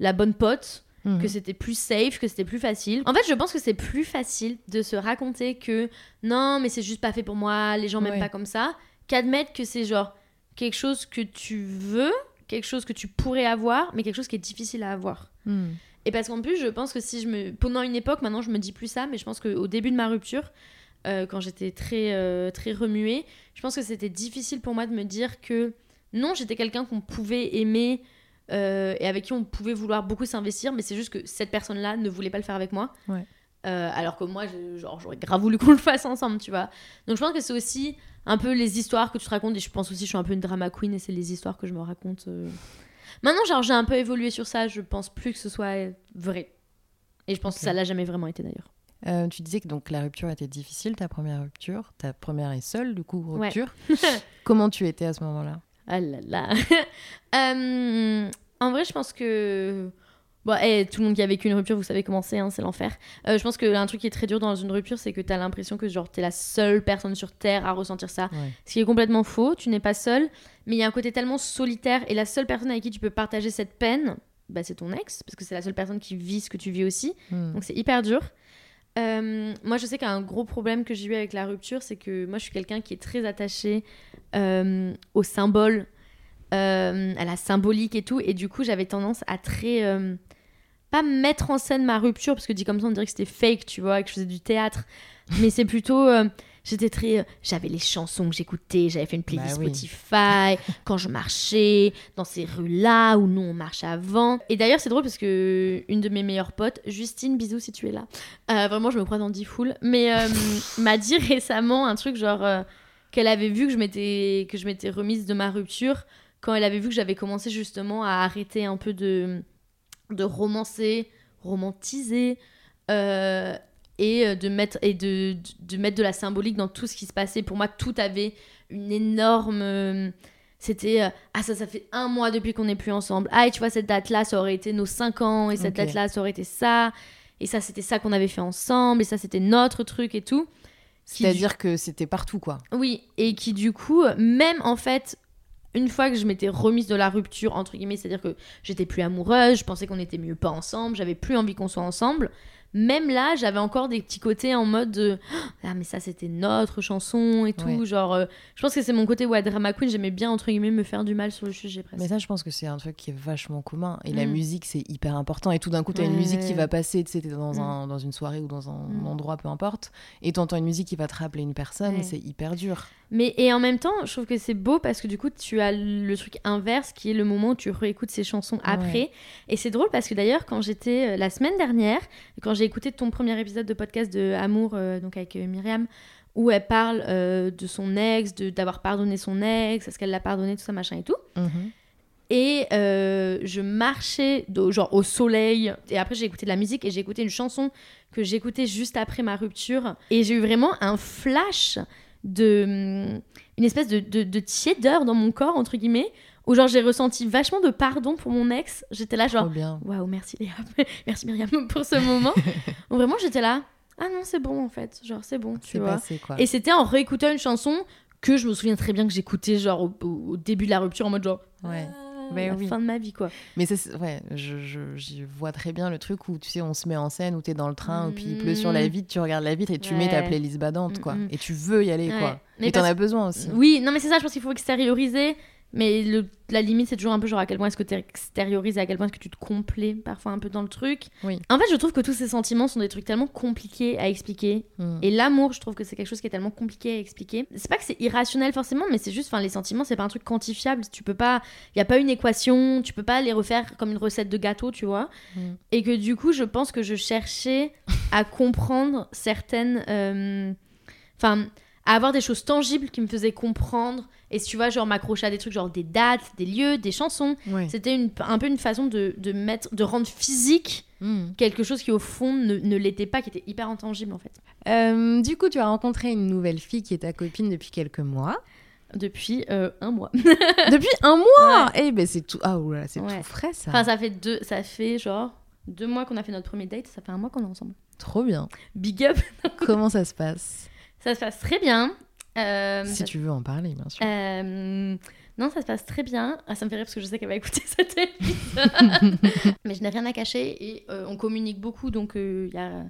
la bonne pote, Mhm. que c'était plus safe, que c'était plus facile. En fait, je pense que c'est plus facile de se raconter que non, mais c'est juste pas fait pour moi, les gens m'aiment Ouais. pas comme ça, qu'admettre que c'est genre quelque chose que tu veux, quelque chose que tu pourrais avoir, mais quelque chose qui est difficile à avoir. Mhm. Et parce qu'en plus, je pense que si je me. Pendant une époque, maintenant je me dis plus ça, mais je pense qu'au début de ma rupture, euh, quand j'étais très, euh, très remuée, je pense que c'était difficile pour moi de me dire que non, j'étais quelqu'un qu'on pouvait aimer euh, et avec qui on pouvait vouloir beaucoup s'investir, mais c'est juste que cette personne-là ne voulait pas le faire avec moi. Ouais. Alors que moi, je- genre, j'aurais grave voulu qu'on le fasse ensemble, tu vois. Donc je pense que c'est aussi un peu les histoires que tu te racontes, et je pense aussi que je suis un peu une drama queen, et c'est les histoires que je me raconte. Maintenant, genre, j'ai un peu évolué sur ça, je pense plus que ce soit vrai. Et je pense que ça l'a jamais vraiment été d'ailleurs. Euh, tu disais que donc la rupture était difficile, ta première rupture, ta première et seule du coup Ouais. rupture. Comment tu étais à ce moment-là? Ah là là. Euh, en vrai, je pense que. Bon, eh, tout le monde qui a vécu une rupture, vous savez comment c'est, hein, c'est l'enfer. Euh, je pense que un truc qui est très dur dans une rupture, c'est que t'as l'impression que genre t'es la seule personne sur Terre à ressentir ça. Ouais. Ce qui est complètement faux, tu n'es pas seule, mais il y a un côté tellement solitaire et la seule personne avec qui tu peux partager cette peine, bah, c'est ton ex, parce que c'est la seule personne qui vit ce que tu vis aussi. Mhm. Donc c'est hyper dur. Euh, moi, je sais qu'un gros problème que j'ai eu avec la rupture, c'est que moi, je suis quelqu'un qui est très attaché euh, au symbole, euh, à la symbolique et tout. Et du coup, j'avais tendance à très. Pas mettre en scène ma rupture, parce que dit comme ça, on dirait que c'était fake, tu vois, que je faisais du théâtre. Mais c'est plutôt. euh, J'étais très. euh, j'avais les chansons que j'écoutais, j'avais fait une playlist Bah oui. Spotify quand je marchais dans ces rues-là où nous on marche avant. Et d'ailleurs, c'est drôle parce que une de mes meilleures potes, Justine, bisous si tu es là, euh, vraiment, je me crois dans 10 foules, mais m'a dit récemment un truc genre qu'elle avait vu que je m'étais que je m'étais remise de ma rupture quand elle avait vu que j'avais commencé justement à arrêter un peu de de romancer, romantiser euh, et euh, de mettre et de, de, de mettre de la symbolique dans tout ce qui se passait. Pour moi, tout avait une énorme euh, c'était euh, ah ça ça fait un mois depuis qu'on n'est plus ensemble. Ah et tu vois cette date là ça aurait été nos 5 ans et cette date là ça aurait été ça et ça c'était ça qu'on avait fait ensemble et ça c'était notre truc et tout. C'est-à-dire que c'était partout quoi. oui, et qui du coup, même en fait, une fois que je m'étais remise de la rupture, entre guillemets, c'est-à-dire que j'étais plus amoureuse, je pensais qu'on était mieux pas ensemble, j'avais plus envie qu'on soit ensemble, même là, j'avais encore des petits côtés en mode de Ah, mais ça c'était notre chanson et tout. Ouais. Genre, euh, je pense que c'est mon côté, ouais, drama queen, j'aimais bien, entre guillemets, me faire du mal sur le sujet presque. Mais ça, je pense que c'est un truc qui est vachement commun. Et la Mm. musique, c'est hyper important. Et tout d'un coup, t'as une Ouais. musique qui va passer, tu sais, t'es dans, Mm. un, dans une soirée ou dans un Mm. endroit, peu importe. Et t'entends une musique qui va te rappeler une personne, c'est hyper dur. Mais et en même temps, je trouve que c'est beau parce que du coup, tu as le truc inverse qui est le moment où tu réécoutes ces chansons après. Ouais. Et c'est drôle parce que d'ailleurs, quand j'étais euh, la semaine dernière, quand j'ai écouté ton premier épisode de podcast de Amour, euh, donc avec euh, Myriam, où elle parle euh, de son ex, de d'avoir pardonné son ex, est-ce qu'elle l'a pardonné, tout ça, machin et tout. Mhm. Et je marchais de- genre au soleil. Et après, j'ai écouté de la musique et j'ai écouté une chanson que j'écoutais juste après ma rupture. Et j'ai eu vraiment un flash de. hum, Une espèce de, de, de tiédeur dans mon corps, entre guillemets, où genre j'ai ressenti vachement de pardon pour mon ex. J'étais là, genre, waouh, merci Léa, merci Myriam pour ce moment. Où vraiment, j'étais là, ah non, c'est bon en fait, genre, c'est bon, tu vois. passé, quoi. Et c'était en réécoutant une chanson que je me souviens très bien que j'écoutais genre au, au- au début de la rupture en mode genre Ouais. ah, Mais la oui. fin de ma vie quoi. Mais c'est- ouais, je, je- j'y vois très bien le truc où tu sais, on se met en scène, où t'es dans le train, où puis il pleut sur la Mhm. vitre, tu regardes la vitre et tu Ouais. mets ta playlist badante, quoi. Mhm. Et tu veux y aller, Ouais. quoi. Mais et t'en parce- as besoin aussi. Oui, non mais c'est ça, je pense qu'il faut extérioriser. Mais le- la limite, c'est toujours un peu genre à quel point est-ce que tu extériorises et à quel point est-ce que tu te complais parfois un peu dans le truc. Oui. En fait, je trouve que tous ces sentiments sont des trucs tellement compliqués à expliquer. Mhm. Et l'amour, je trouve que c'est quelque chose qui est tellement compliqué à expliquer. C'est pas que c'est irrationnel forcément, mais c'est juste, enfin, les sentiments, c'est pas un truc quantifiable. Tu peux pas, il y a pas une équation, tu peux pas les refaire comme une recette de gâteau, tu vois. Mm. Et que du coup, je pense que je cherchais à comprendre certaines, euh, enfin, à avoir des choses tangibles qui me faisaient comprendre. Et si tu vois, genre m'accrocher à des trucs, genre des dates, des lieux, des chansons. Ouais. C'était un peu une façon de, de mettre, de rendre physique Mhm. quelque chose qui au fond ne, ne l'était pas, qui était hyper intangible en fait. Euh, du coup, tu as rencontré une nouvelle fille qui est ta copine depuis quelques mois. Depuis euh, un mois. depuis un mois Eh ben c'est tout. Ah oula, c'est Ouais. tout frais ça. Enfin, ça fait deux, ça fait genre deux mois qu'on a fait notre premier date, ça fait un mois qu'on est ensemble. Trop bien. Big up. Comment ça se passe? Ça se passe très bien. Euh, Si ça- tu veux en parler, bien sûr. Euh, non, ça se passe très bien. Ah, ça me fait rire parce que je sais qu'elle va écouter cet épisode. Mais je n'ai rien à cacher et euh, on communique beaucoup. Donc, y a...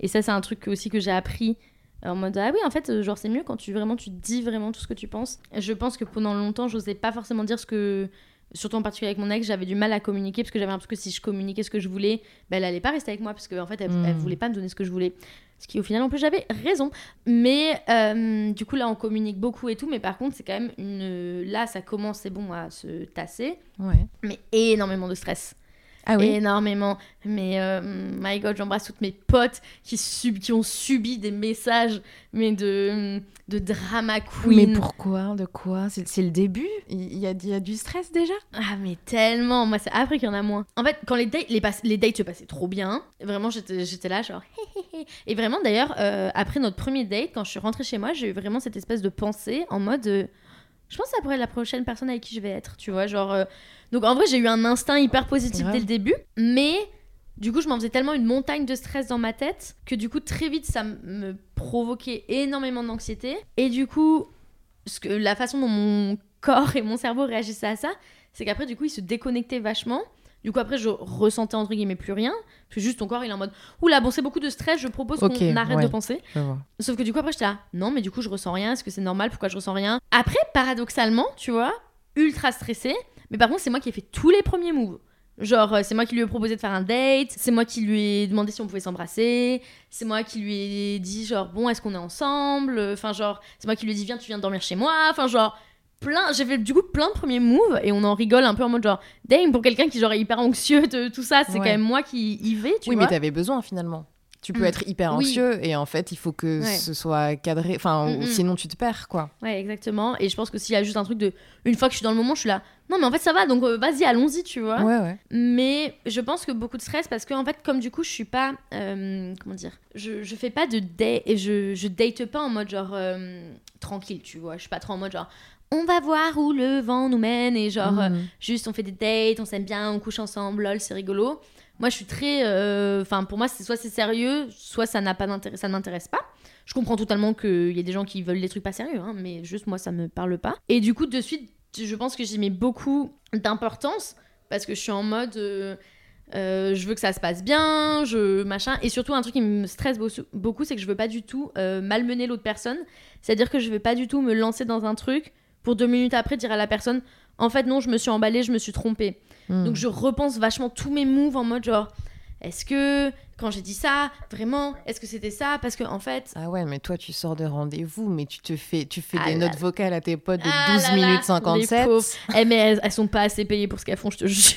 Et ça, c'est un truc aussi que j'ai appris. En mode, ah oui, en fait, genre, c'est mieux quand tu vraiment, tu dis vraiment tout ce que tu penses. Je pense que pendant longtemps, j'osais pas forcément dire ce que. Surtout en particulier avec mon ex, j'avais du mal à communiquer parce que j'avais l'impression que si je communiquais ce que je voulais, ben, elle allait pas rester avec moi parce qu'en en fait, elle, Mm. elle voulait pas me donner ce que je voulais. Ce qui, au final, en plus, j'avais raison. Mais euh, du coup, là, on communique beaucoup et tout. Mais par contre, c'est quand même une. Là, ça commence, c'est bon, à se tasser. Ouais. Mais énormément de stress. Ah oui Énormément. Mais euh, my god, j'embrasse toutes mes potes qui, sub... qui ont subi des messages, mais de, de drama Mais queen. pourquoi? De quoi? C'est le début? Il y a, y a du stress déjà? Ah, mais tellement. Moi, c'est après qu'il y en a moins. En fait, quand les dates, les, les dates se passaient trop bien, vraiment, j'étais là, genre. Et vraiment, d'ailleurs, euh, après notre premier date, quand je suis rentrée chez moi, j'ai eu vraiment cette espèce de pensée en mode. Je pense que ça pourrait être la prochaine personne avec qui je vais être, tu vois. Genre. euh, Donc, en vrai, j'ai eu un instinct hyper positif dès le début, mais. Du coup, je m'en faisais tellement une montagne de stress dans ma tête que du coup, très vite, ça me provoquait énormément d'anxiété. Et du coup, ce que, la façon dont mon corps et mon cerveau réagissaient à ça, c'est qu'après, du coup, il se déconnectait vachement. Du coup, après, je ressentais entre guillemets plus rien. Parce que juste ton corps, il est en mode Oula, bon, c'est beaucoup de stress, je propose qu'on arrête ouais. de penser. Sauf que du coup, après, j'étais là Non, mais du coup, je ressens rien. Est-ce que c'est normal Pourquoi je ressens rien? Après, paradoxalement, tu vois, ultra stressée. Mais par contre, c'est moi qui ai fait tous les premiers moves. Genre, euh, c'est moi qui lui ai proposé de faire un date, c'est moi qui lui ai demandé si on pouvait s'embrasser, c'est moi qui lui ai dit, genre, bon, est-ce qu'on est ensemble? Enfin, genre, c'est moi qui lui ai dit, viens, tu viens dormir chez moi. Enfin, genre, plein, j'ai fait du coup plein de premiers moves et on en rigole un peu en mode, genre, damn, pour quelqu'un qui, genre, est hyper anxieux de tout ça, c'est Ouais. quand même moi qui y vais, tu oui, vois. mais t'avais besoin finalement. Tu peux Mm. être hyper Oui. anxieux et en fait, il faut que Ouais. ce soit cadré. Enfin, Mm, mm. sinon tu te perds quoi. Ouais, exactement. Et je pense que s'il y a juste un truc de. Une fois que je suis dans le moment, je suis là. Non, mais en fait, ça va, donc euh, vas-y, allons-y, tu vois. Ouais, ouais. Mais je pense que beaucoup de stress parce que, en fait, comme du coup, je suis pas. euh, comment dire je, je fais pas de date. Et je, je date pas en mode genre. euh, tranquille, tu vois. Je suis pas trop en mode genre. On va voir où le vent nous mène et genre. euh, Mm. juste on fait des dates, on s'aime bien, on couche ensemble, lol, c'est rigolo. Moi, je suis très. euh, Enfin, pour moi, c'est soit c'est sérieux, soit ça n'a pas d'intérêt, ça ne m'intéresse pas. Je comprends totalement qu'il y ait des gens qui veulent des trucs pas sérieux, hein, mais juste moi, ça me parle pas. Et du coup, de suite, je pense que j'y mets beaucoup d'importance parce que je suis en mode. euh, euh, je veux que ça se passe bien, je machin. Et surtout, un truc qui me stresse beau- beaucoup, c'est que je veux pas du tout euh, malmener l'autre personne. C'est-à-dire que je veux pas du tout me lancer dans un truc pour deux minutes après dire à la personne en fait, non, je me suis emballée, je me suis trompée. Mm. Donc je repense vachement tous mes moves en mode genre est-ce que quand j'ai dit ça, vraiment, est-ce que c'était ça? Parce que en fait, Ah ouais, mais toi tu sors de rendez-vous, mais tu te fais, tu fais Ah des là notes vocales à tes potes de Ah 12 là minutes les 57. pauvres. eh, mais elles, elles sont pas assez payées pour ce qu'elles font, je te jure.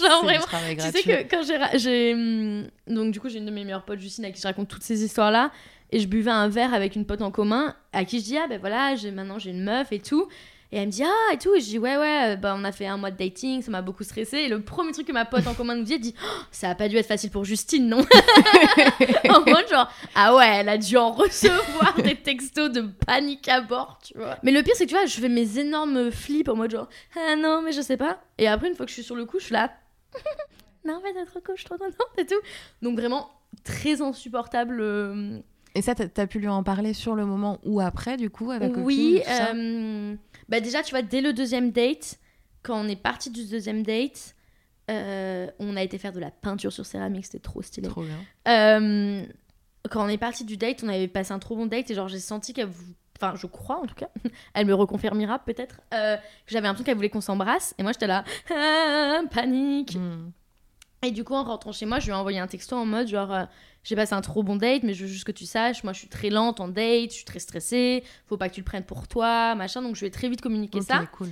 genre vraiment. Tu sais que quand j'ai hum, donc du coup j'ai une de mes meilleures potes Justine à qui je raconte toutes ces histoires là et je buvais un verre avec une pote en commun à qui je dis ah ben voilà j'ai maintenant j'ai une meuf et tout. Et elle me dit ah et tout. Et je dis ouais ouais bah on a fait un mois de dating ça m'a beaucoup stressé et le premier truc que ma pote en commun nous dit elle dit Oh, ça a pas dû être facile pour Justine non? En mode genre ah ouais elle a dû en recevoir des textos de panique à bord tu vois. Mais le pire c'est que tu vois je fais mes énormes flips en mode genre ah non mais je sais pas. Et après une fois que je suis sur le coup je suis là non, fait, t'es trop cool, je suis trop contente et tout. Donc, vraiment, très insupportable. euh, Et ça, t'as t'as pu lui en parler sur le moment ou après, du coup, avec oui, euh, bah déjà, tu vois, dès le deuxième date, quand on est parti du deuxième date, euh, on a été faire de la peinture sur céramique, c'était trop stylé. Trop bien. Euh, quand on est parti du date, on avait passé un trop bon date et genre j'ai senti qu'elle vou- Enfin, je crois en tout cas. Elle me reconfirmera peut-être. euh, que J'avais l'impression qu'elle voulait qu'on s'embrasse. Et moi, j'étais là. Ah, panique. Mm. Et du coup, en rentrant chez moi, je lui ai envoyé un texto en mode genre, j'ai passé un trop bon date, mais je veux juste que tu saches, moi je suis très lente en date, je suis très stressée, faut pas que tu le prennes pour toi, machin. Donc je ai très vite communiqué Ok, ça. cool.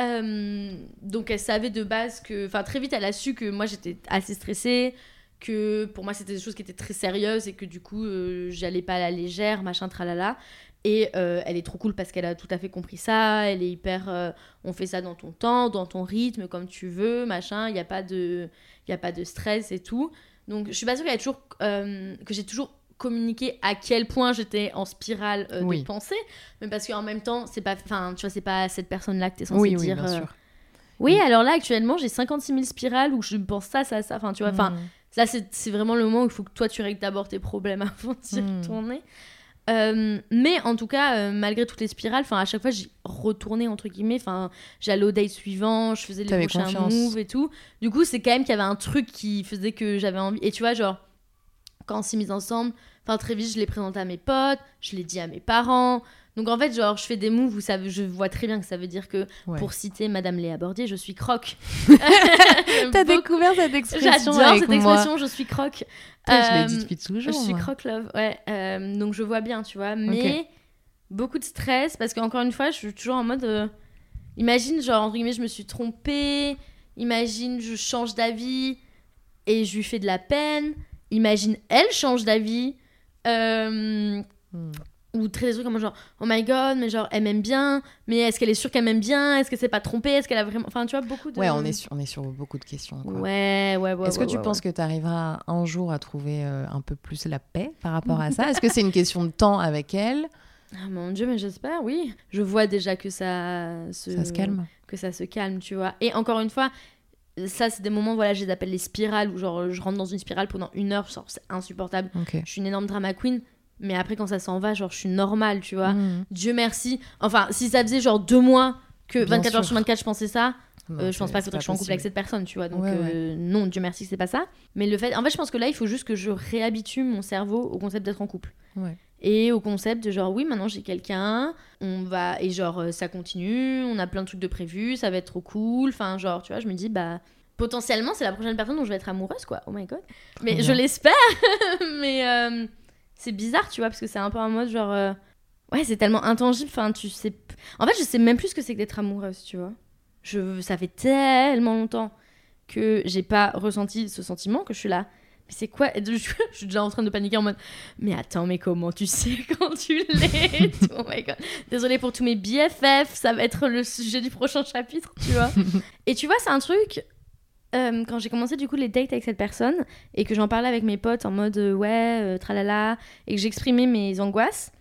Euh, donc elle savait de base que, enfin très vite, elle a su que moi j'étais assez stressée, que pour moi c'était des choses qui étaient très sérieuses et que du coup euh, j'allais pas à la légère, machin, tralala. Et euh, elle est trop cool parce qu'elle a tout à fait compris ça. Elle est hyper. on fait ça dans ton temps, dans ton rythme, comme tu veux, machin. Il n'y a, pas de- y a pas de stress et tout. Donc je suis pas sûre qu'elle toujours, euh, que j'ai toujours communiqué à quel point j'étais en spirale euh, Oui. de pensée. Mais parce qu'en même temps, c'est pas. Enfin, tu vois, c'est pas à cette personne-là que tu es censé Oui, oui, dire. bien euh, sûr. oui, Mm. alors là, actuellement, j'ai 56 000 spirales où je pense ça, ça, ça. Enfin, tu vois, enfin, Mm. là, c'est vraiment le moment où il faut que toi, tu règles d'abord tes problèmes avant d'y Hmm. retourner. Euh, mais en tout cas, euh, malgré toutes les spirales, enfin à chaque fois j'y retournais entre guillemets. Enfin, j'allais au date suivant, je faisais les prochains confiance. moves et tout. Du coup, c'est quand même qu'il y avait un truc qui faisait que j'avais envie. Et tu vois, genre quand on s'est mis ensemble, enfin très vite, je l'ai présenté à mes potes, je l'ai dit à mes parents. Donc en fait, genre, je fais des moves où ça, je vois très bien que ça veut dire que, Ouais. pour citer Madame Léa Bordier, je suis croque. T'as Beaucoup- découvert cette expression J'adore cette moi. expression, je suis croque. Je l'ai Euh, dit depuis toujours. je suis moi. croque love, ouais. Euh, donc je vois bien, tu vois. Mais beaucoup de stress parce qu'encore une fois, je suis toujours en mode. euh, imagine, genre, entre guillemets, je me suis trompée. Imagine, je change d'avis et je lui fais de la peine. Imagine, elle change d'avis. Euh, Hmm. Ou très des trucs comme genre, oh my god, mais genre, elle m'aime bien. Mais est-ce qu'elle est sûre qu'elle m'aime bien? Est-ce qu'elle s'est pas trompée? Est-ce qu'elle a vraiment. Enfin, tu vois, beaucoup de. Ouais, on est, sur, on est sur beaucoup de questions. quoi. Ouais, ouais, ouais. Est-ce ouais, que tu ouais, penses que tu arriveras un jour à trouver euh, un peu plus la paix par rapport à ça? Est-ce que c'est une question de temps avec elle? Ah mon dieu, mais j'espère, oui. Je vois déjà que ça se, Ça se calme que ça se calme, tu vois. Et encore une fois, ça c'est des moments, voilà, je les appelle les spirales où genre je rentre dans une spirale pendant une heure, genre c'est insupportable. Ok. Je suis une énorme drama queen, mais après quand ça s'en va, genre je suis normale, tu vois. Mhm. Dieu merci. Enfin, si ça faisait genre deux mois que Bien 24 heures sur 24 je pensais ça, Non, euh, je pense pas qu'il faudrait que je sois en couple avec cette personne, tu vois. Donc Ouais, euh, non, Dieu merci que c'est pas ça. Mais le fait, en fait, je pense que là, il faut juste que je réhabitue mon cerveau au concept d'être en couple. Ouais. Et au concept de genre, oui, maintenant j'ai quelqu'un, on va, et genre, euh, ça continue, on a plein de trucs de prévus, ça va être trop cool. Enfin, genre, tu vois, je me dis, bah, potentiellement, c'est la prochaine personne dont je vais être amoureuse, quoi. Oh my god. Mais bien. je l'espère. Mais euh, c'est bizarre, tu vois, parce que c'est un peu en mode genre. euh, Ouais, c'est tellement intangible. Enfin, tu sais. En fait, je sais même plus ce que c'est que d'être amoureuse, tu vois. Je... Ça fait tellement longtemps que j'ai pas ressenti ce sentiment que je suis là. Mais c'est quoi je, suis déjà en train de paniquer en mode. Mais attends, mais comment tu sais quand tu l'es Oh my god. Désolée pour tous mes BFF, ça va être le sujet du prochain chapitre, tu vois. et tu vois, c'est un truc. Euh, quand j'ai commencé du coup les dates avec cette personne et que j'en parlais avec mes potes en mode euh, ouais, euh, tralala, et que j'exprimais mes angoisses,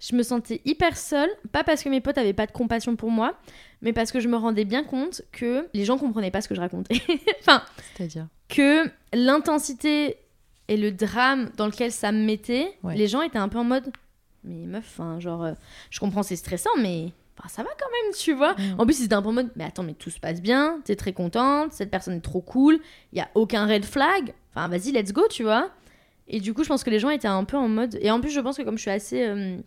je me sentais hyper seule, pas parce que mes potes avaient pas de compassion pour moi, mais parce que je me rendais bien compte que les gens comprenaient pas ce que je racontais. enfin, C'est-à-dire que l'intensité et le drame dans lequel ça me mettait, Ouais. les gens étaient un peu en mode mais meuf, genre je comprends c'est stressant mais enfin, ça va quand même, tu vois. Mm. En plus, ils étaient un peu en mode mais attends, mais tout se passe bien, t'es très contente, cette personne est trop cool, il y a aucun red flag. Enfin, vas-y, let's go, tu vois. Et du coup, je pense que les gens étaient un peu en mode et en plus, je pense que comme je suis assez euh,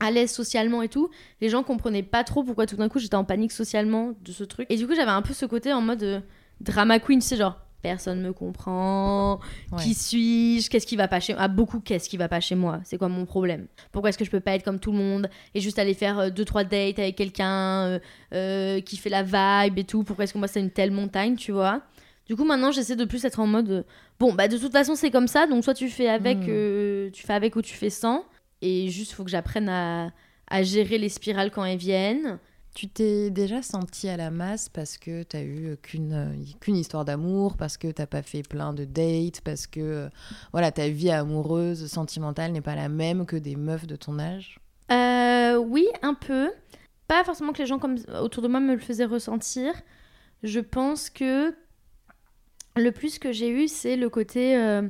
à l'aise socialement et tout, les gens comprenaient pas trop pourquoi tout d'un coup j'étais en panique socialement de ce truc. Et du coup, j'avais un peu ce côté en mode euh, drama queen, tu sais, genre personne me comprend, Ouais. qui suis-je, qu'est-ce qui va pas chez moi, ah, beaucoup qu'est-ce qui va pas chez moi, c'est quoi mon problème? Pourquoi est-ce que je peux pas être comme tout le monde et juste aller faire euh, deux trois dates avec quelqu'un euh, euh, qui fait la vibe et tout? Pourquoi est-ce que moi c'est une telle montagne, tu vois? Du coup, maintenant, j'essaie de plus être en mode euh, bon, bah de toute façon, c'est comme ça, donc soit tu fais avec, Mm. euh, tu fais avec ou tu fais sans, et juste faut que j'apprenne à, à gérer les spirales quand elles viennent. Tu t'es déjà senti à la masse parce que t'as eu qu'une qu'une histoire d'amour, parce que t'as pas fait plein de dates, parce que voilà ta vie amoureuse, sentimentale n'est pas la même que des meufs de ton âge? Euh, oui, un peu. Pas forcément que les gens comme autour de moi me le faisaient ressentir. Je pense que le plus que j'ai eu, c'est le côté. euh,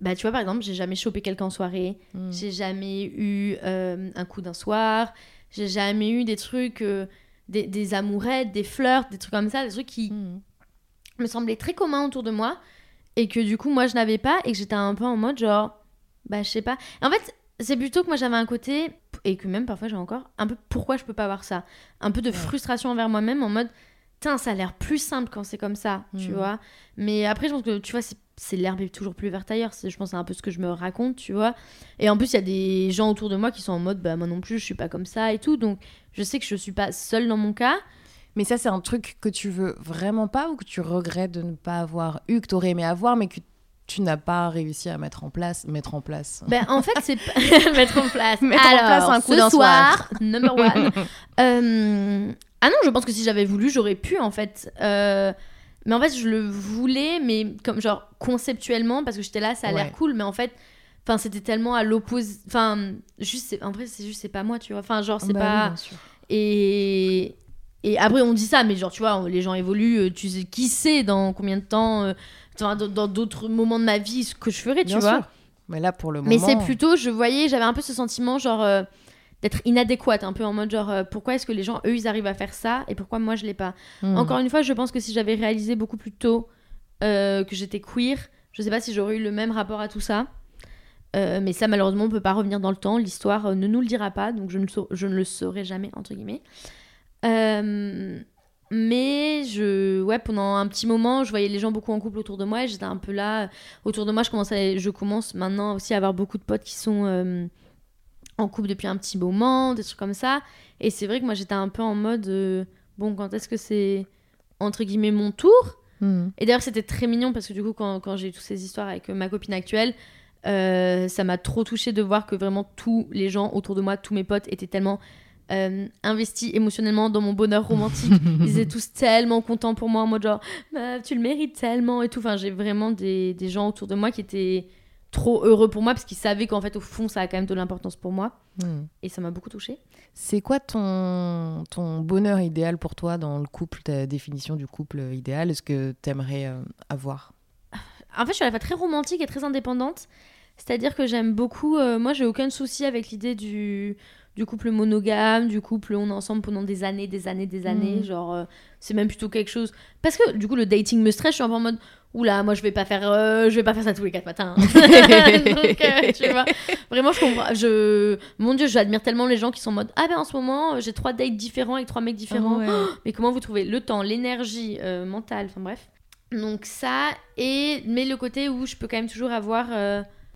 Bah, tu vois, par exemple, j'ai jamais chopé quelqu'un en soirée. Mm. J'ai jamais eu euh, un coup d'un soir. J'ai jamais eu des trucs, euh, des, des amourettes, des flirts, des trucs comme ça, des trucs qui Mm. me semblaient très communs autour de moi et que du coup, moi, je n'avais pas et que j'étais un peu en mode genre, bah, je sais pas. En fait, c'est plutôt que moi, j'avais un côté, et que même parfois j'ai encore, un peu pourquoi je peux pas avoir ça. Un peu de Ouais. frustration envers moi-même en mode, Tain, ça a l'air plus simple quand c'est comme ça, tu Mhm. vois. Mais après, je pense que, tu vois, c'est- c'est l'herbe est toujours plus verte ailleurs. Je pense c'est un peu ce que je me raconte, tu vois. Et en plus, il y a des gens autour de moi qui sont en mode, bah, moi non plus, je suis pas comme ça et tout. Donc, je sais que je suis pas seule dans mon cas. Mais ça, c'est un truc que tu veux vraiment pas ou que tu regrettes de ne pas avoir eu, que tu aurais aimé avoir, mais que tu n'as pas réussi à mettre en place. Mettre en place? Ben, en fait, c'est mettre en place. Mettre en Alors, place un coup ce soir, number one. Euh, Ah non, je pense que si j'avais voulu, j'aurais pu en fait. Euh, Mais en fait, je le voulais, mais comme genre conceptuellement, parce que j'étais là, ça a l'air cool, mais en fait, enfin, c'était tellement à l'opposé. Enfin, juste, c'est- en vrai, c'est juste, c'est pas moi, tu vois. Enfin, genre, c'est Bah oui, pas. bien sûr. Et, et après, on dit ça, mais genre, tu vois, les gens évoluent, euh, tu sais, qui sait dans combien de temps euh, dans dans d'autres moments de ma vie ce que je ferais, tu Bien vois. sûr. Mais là, pour le moment. Mais c'est plutôt, je voyais, j'avais un peu ce sentiment, genre, euh, d'être inadéquate, un peu en mode, genre, euh, pourquoi est-ce que les gens, eux, ils arrivent à faire ça et pourquoi moi, je l'ai pas Hmm. Encore une fois, je pense que si j'avais réalisé beaucoup plus tôt euh, que j'étais queer, je sais pas si j'aurais eu le même rapport à tout ça. Euh, mais ça, malheureusement, on peut pas revenir dans le temps. L'histoire ne nous le dira pas, donc je ne, je ne le saurai jamais, entre guillemets. Mais je, ouais, pendant un petit moment, je voyais les gens beaucoup en couple autour de moi et j'étais un peu là. Autour de moi, je, commençais, je commence maintenant aussi à avoir beaucoup de potes qui sont en couple depuis un petit moment, des trucs comme ça. Et c'est vrai que moi, j'étais un peu en mode, euh, bon, quand est-ce que c'est, entre guillemets, mon tour Hmm. et d'ailleurs, c'était très mignon parce que du coup, quand, quand j'ai eu toutes ces histoires avec euh, ma copine actuelle, euh, ça m'a trop touchée de voir que vraiment tous les gens autour de moi, tous mes potes étaient tellement euh, investis émotionnellement dans mon bonheur romantique. Ils étaient tous tellement contents pour moi en mode genre, tu le mérites tellement et tout. Enfin, j'ai vraiment des, des gens autour de moi qui étaient trop heureux pour moi parce qu'ils savaient qu'en fait, au fond, ça a quand même de l'importance pour moi. Hmm. Et ça m'a beaucoup touchée. C'est quoi ton, ton bonheur idéal pour toi dans le couple, ta définition du couple idéal Est-ce que tu aimerais avoir? En fait, je suis à la fois très romantique et très indépendante. C'est-à-dire que j'aime beaucoup. euh, moi, j'ai aucun souci avec l'idée du, du couple monogame, du couple on est ensemble pendant des années, des années, des années. Mhm. Genre, euh, c'est même plutôt quelque chose. Parce que du coup, le dating me stresse. Je suis un peu en mode. Oula, moi, je vais pas faire, euh, je vais pas faire ça tous les quatre matins. Donc, euh, tu vois. Vraiment, je comprends. Je, mon Dieu, j'admire tellement les gens qui sont en mode. Ah ben, en ce moment, j'ai trois dates différents avec trois mecs différents. Ouais. Mais comment vous trouvez le temps, l'énergie mentale, enfin bref. Donc ça, et mais le côté où je peux quand même toujours avoir...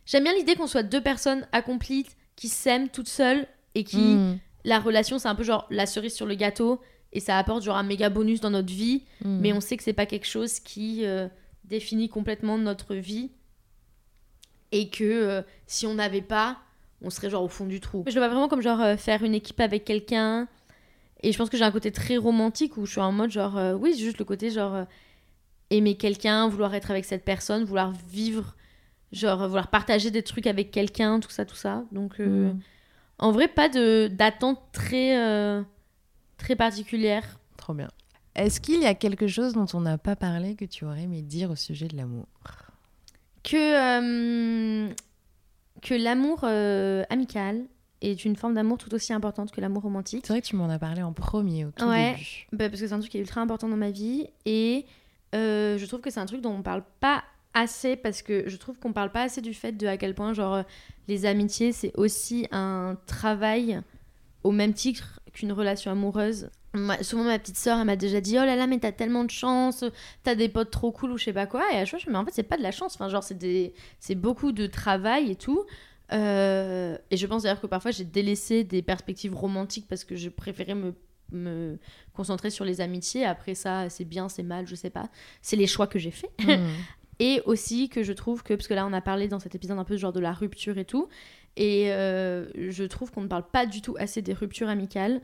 J'aime bien l'idée qu'on soit deux personnes accomplies qui s'aiment toutes seules et qui... Hmm. La relation, c'est un peu genre la cerise sur le gâteau et ça apporte genre un méga bonus dans notre vie, Hmm. mais on sait que c'est pas quelque chose qui euh, définit complètement notre vie et que euh, si on n'avait pas, on serait genre au fond du trou. Je le vois vraiment comme genre euh, faire une équipe avec quelqu'un et je pense que j'ai un côté très romantique où je suis en mode genre euh, oui, c'est juste le côté genre euh, aimer quelqu'un, vouloir être avec cette personne, vouloir vivre genre euh, vouloir partager des trucs avec quelqu'un, tout ça tout ça. Donc euh, Hmm. en vrai pas de d'attente très euh, très particulière. Trop bien. Est-ce qu'il y a quelque chose dont on n'a pas parlé que tu aurais aimé dire au sujet de l'amour? Que, euh, que l'amour amical est une forme d'amour tout aussi importante que l'amour romantique. C'est vrai que tu m'en as parlé en premier au tout Ouais. début. Bah, parce que c'est un truc qui est ultra important dans ma vie et je trouve que c'est un truc dont on parle pas assez parce que je trouve qu'on parle pas assez du fait de à quel point genre euh, les amitiés c'est aussi un travail au même titre qu'une relation amoureuse. Moi, souvent ma petite sœur elle m'a déjà dit oh là là mais t'as tellement de chance t'as des potes trop cool ou je sais pas quoi et à chaque fois je me dis, mais en fait c'est pas de la chance enfin genre c'est des c'est beaucoup de travail et tout Euh, et je pense d'ailleurs que parfois j'ai délaissé des perspectives romantiques parce que je préférais me me concentrer sur les amitiés. Après ça, c'est bien, c'est mal, je sais pas. C'est les choix que j'ai faits. Hmm. Et aussi que je trouve que, parce que là on a parlé dans cet épisode un peu genre de la rupture et tout, et euh, je trouve qu'on ne parle pas du tout assez des ruptures amicales.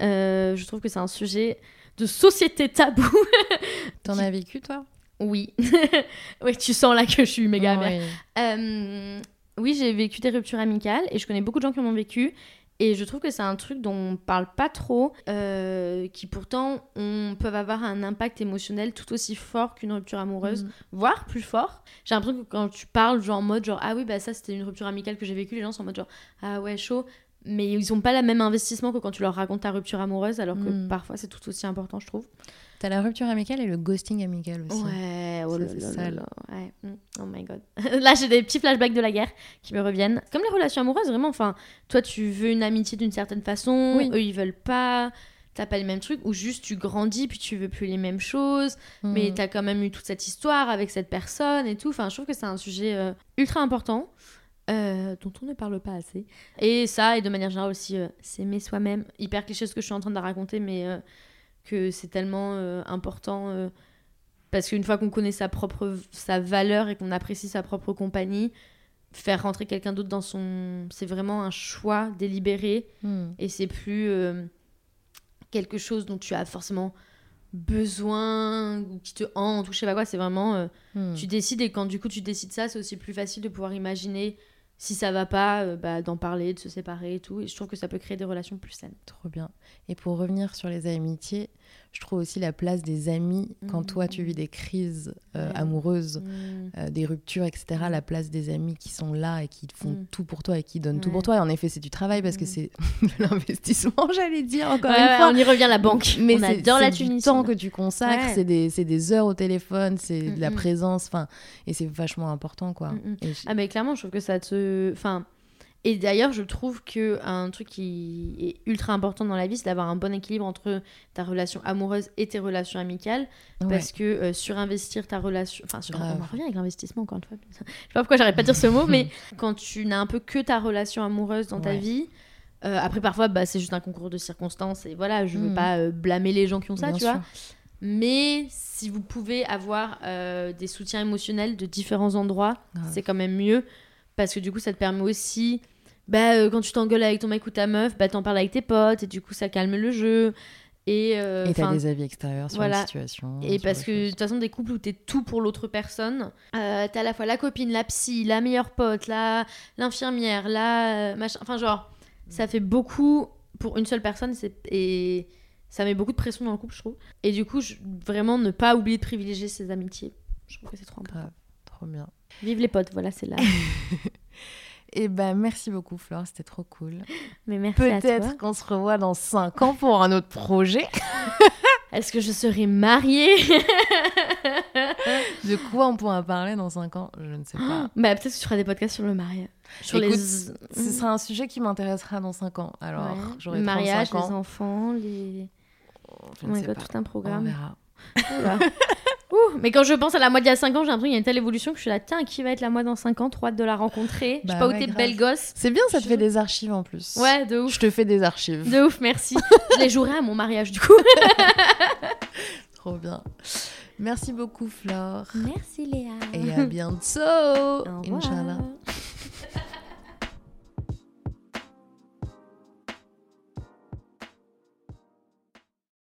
Euh, je trouve que c'est un sujet de société tabou. T'en as vécu toi? Oui. oui, tu sens là que je suis méga amère. Ouais. Euh, oui, j'ai vécu des ruptures amicales et je connais beaucoup de gens qui en ont vécu. Et je trouve que c'est un truc dont on parle pas trop, euh, qui pourtant on, peuvent avoir un impact émotionnel tout aussi fort qu'une rupture amoureuse, Mm. voire plus fort. J'ai l'impression que quand tu parles, genre en mode genre ah oui, bah ça c'était une rupture amicale que j'ai vécue, les gens sont en mode genre ah ouais, chaud. Mais ils ont pas le même investissement que quand tu leur racontes ta rupture amoureuse, alors que Mm. parfois c'est tout aussi important, je trouve. T'as la rupture amicale et le ghosting amical aussi. Ouais, oh Ça, là là là ouais. Mm. Oh my god. Là, j'ai des petits flashbacks de la guerre qui me reviennent. Comme les relations amoureuses, vraiment. Enfin, toi, tu veux une amitié d'une certaine façon, Oui. eux, ils veulent pas. T'as pas les mêmes trucs, ou juste tu grandis puis tu veux plus les mêmes choses, Hmm. mais t'as quand même eu toute cette histoire avec cette personne et tout. Enfin, je trouve que c'est un sujet euh, ultra important. euh, dont on ne parle pas assez. Et ça, et de manière générale aussi, euh, s'aimer soi-même. Hyper cliché ce que je suis en train de raconter, mais euh, que c'est tellement euh, important euh, parce qu'une fois qu'on connaît sa propre sa valeur et qu'on apprécie sa propre compagnie faire rentrer quelqu'un d'autre dans son c'est vraiment un choix délibéré Hmm. et c'est plus euh, quelque chose dont tu as forcément besoin ou qui te hante ou je sais pas quoi c'est vraiment Hmm. tu décides et quand du coup tu décides ça c'est aussi plus facile de pouvoir imaginer si ça va pas euh, bah, d'en parler de se séparer et tout et je trouve que ça peut créer des relations plus saines Trop bien. Et pour revenir sur les amitiés, je trouve aussi la place des amis quand toi tu vis des crises euh, amoureuses, Mm. euh, des ruptures, etc. La place des amis qui sont là et qui font Mm. tout pour toi et qui donnent tout pour toi. Et en effet, c'est du travail parce que Mm. c'est de l'investissement, j'allais dire encore Ouais, une ouais, fois. on y revient la banque. Mais on c'est la c'est du Tunisie. temps que tu consacres, Ouais. c'est des, heures au téléphone, c'est de la Mm, mm. présence, enfin, et c'est vachement important, quoi. Mm, mm. Et Ah mais clairement, je trouve que ça te... Enfin... Et d'ailleurs, je trouve que un truc qui est ultra important dans la vie, c'est d'avoir un bon équilibre entre ta relation amoureuse et tes relations amicales. ouais. Parce que euh, surinvestir ta relation... Enfin, sur... Grave. on revient avec l'investissement, encore une fois. Je sais pas pourquoi j'arrête pas de dire ce mot, mais quand tu n'as un peu que ta relation amoureuse dans ta vie... euh, après, parfois, bah, c'est juste un concours de circonstances. Et voilà, je veux Mhm. pas euh, blâmer les gens qui ont ça, Bien tu sûr. vois. Mais si vous pouvez avoir des soutiens émotionnels de différents endroits, c'est quand même mieux. Parce que du coup, ça te permet aussi, bah, euh, quand tu t'engueules avec ton mec ou ta meuf, bah, t'en parles avec tes potes et du coup, ça calme le jeu. Et, euh, t'as des avis extérieurs sur voilà. la situation. et parce que de toute façon, des couples où t'es tout pour l'autre personne, euh, t'as à la fois la copine, la psy, la meilleure pote, la l'infirmière, la euh, machin. Enfin, genre, ça fait beaucoup pour une seule personne et ça met beaucoup de pression dans le couple, je trouve. Et du coup, je- vraiment ne pas oublier de privilégier ses amitiés. Je trouve que c'est trop important. Trop bien. Vive les potes, voilà, c'est là. Et ben merci beaucoup, Flore, c'était trop cool. Mais merci. Peut-être qu'on se revoit dans 5 ans pour un autre projet. Est-ce que je serai mariée? De quoi on pourra parler dans 5 ans? Je ne sais pas. Bah peut-être que tu feras des podcasts sur le mariage. Sur Écoute, les... Ce sera un sujet qui m'intéressera dans 5 ans. Alors, Ouais. j'aurai le mariage, 35 les enfants, les... Je god, pas. tout un On programme. verra. Oula. Ouh, mais quand je pense à la moi d'il y a 5 ans, j'ai l'impression qu'il y a une telle évolution que je suis là, tiens, qui va être la moi dans 5 ans Trop hâte de la rencontrer. je Bah sais pas où t'es belle gosse. C'est bien, ça te Je- fait des archives en plus. Ouais, de ouf. Je te fais des archives. De ouf, merci. je les jouerai à mon mariage du coup. Trop bien. Merci beaucoup, Flore. Merci Léa. Et à bientôt. revoir. Inch'Allah.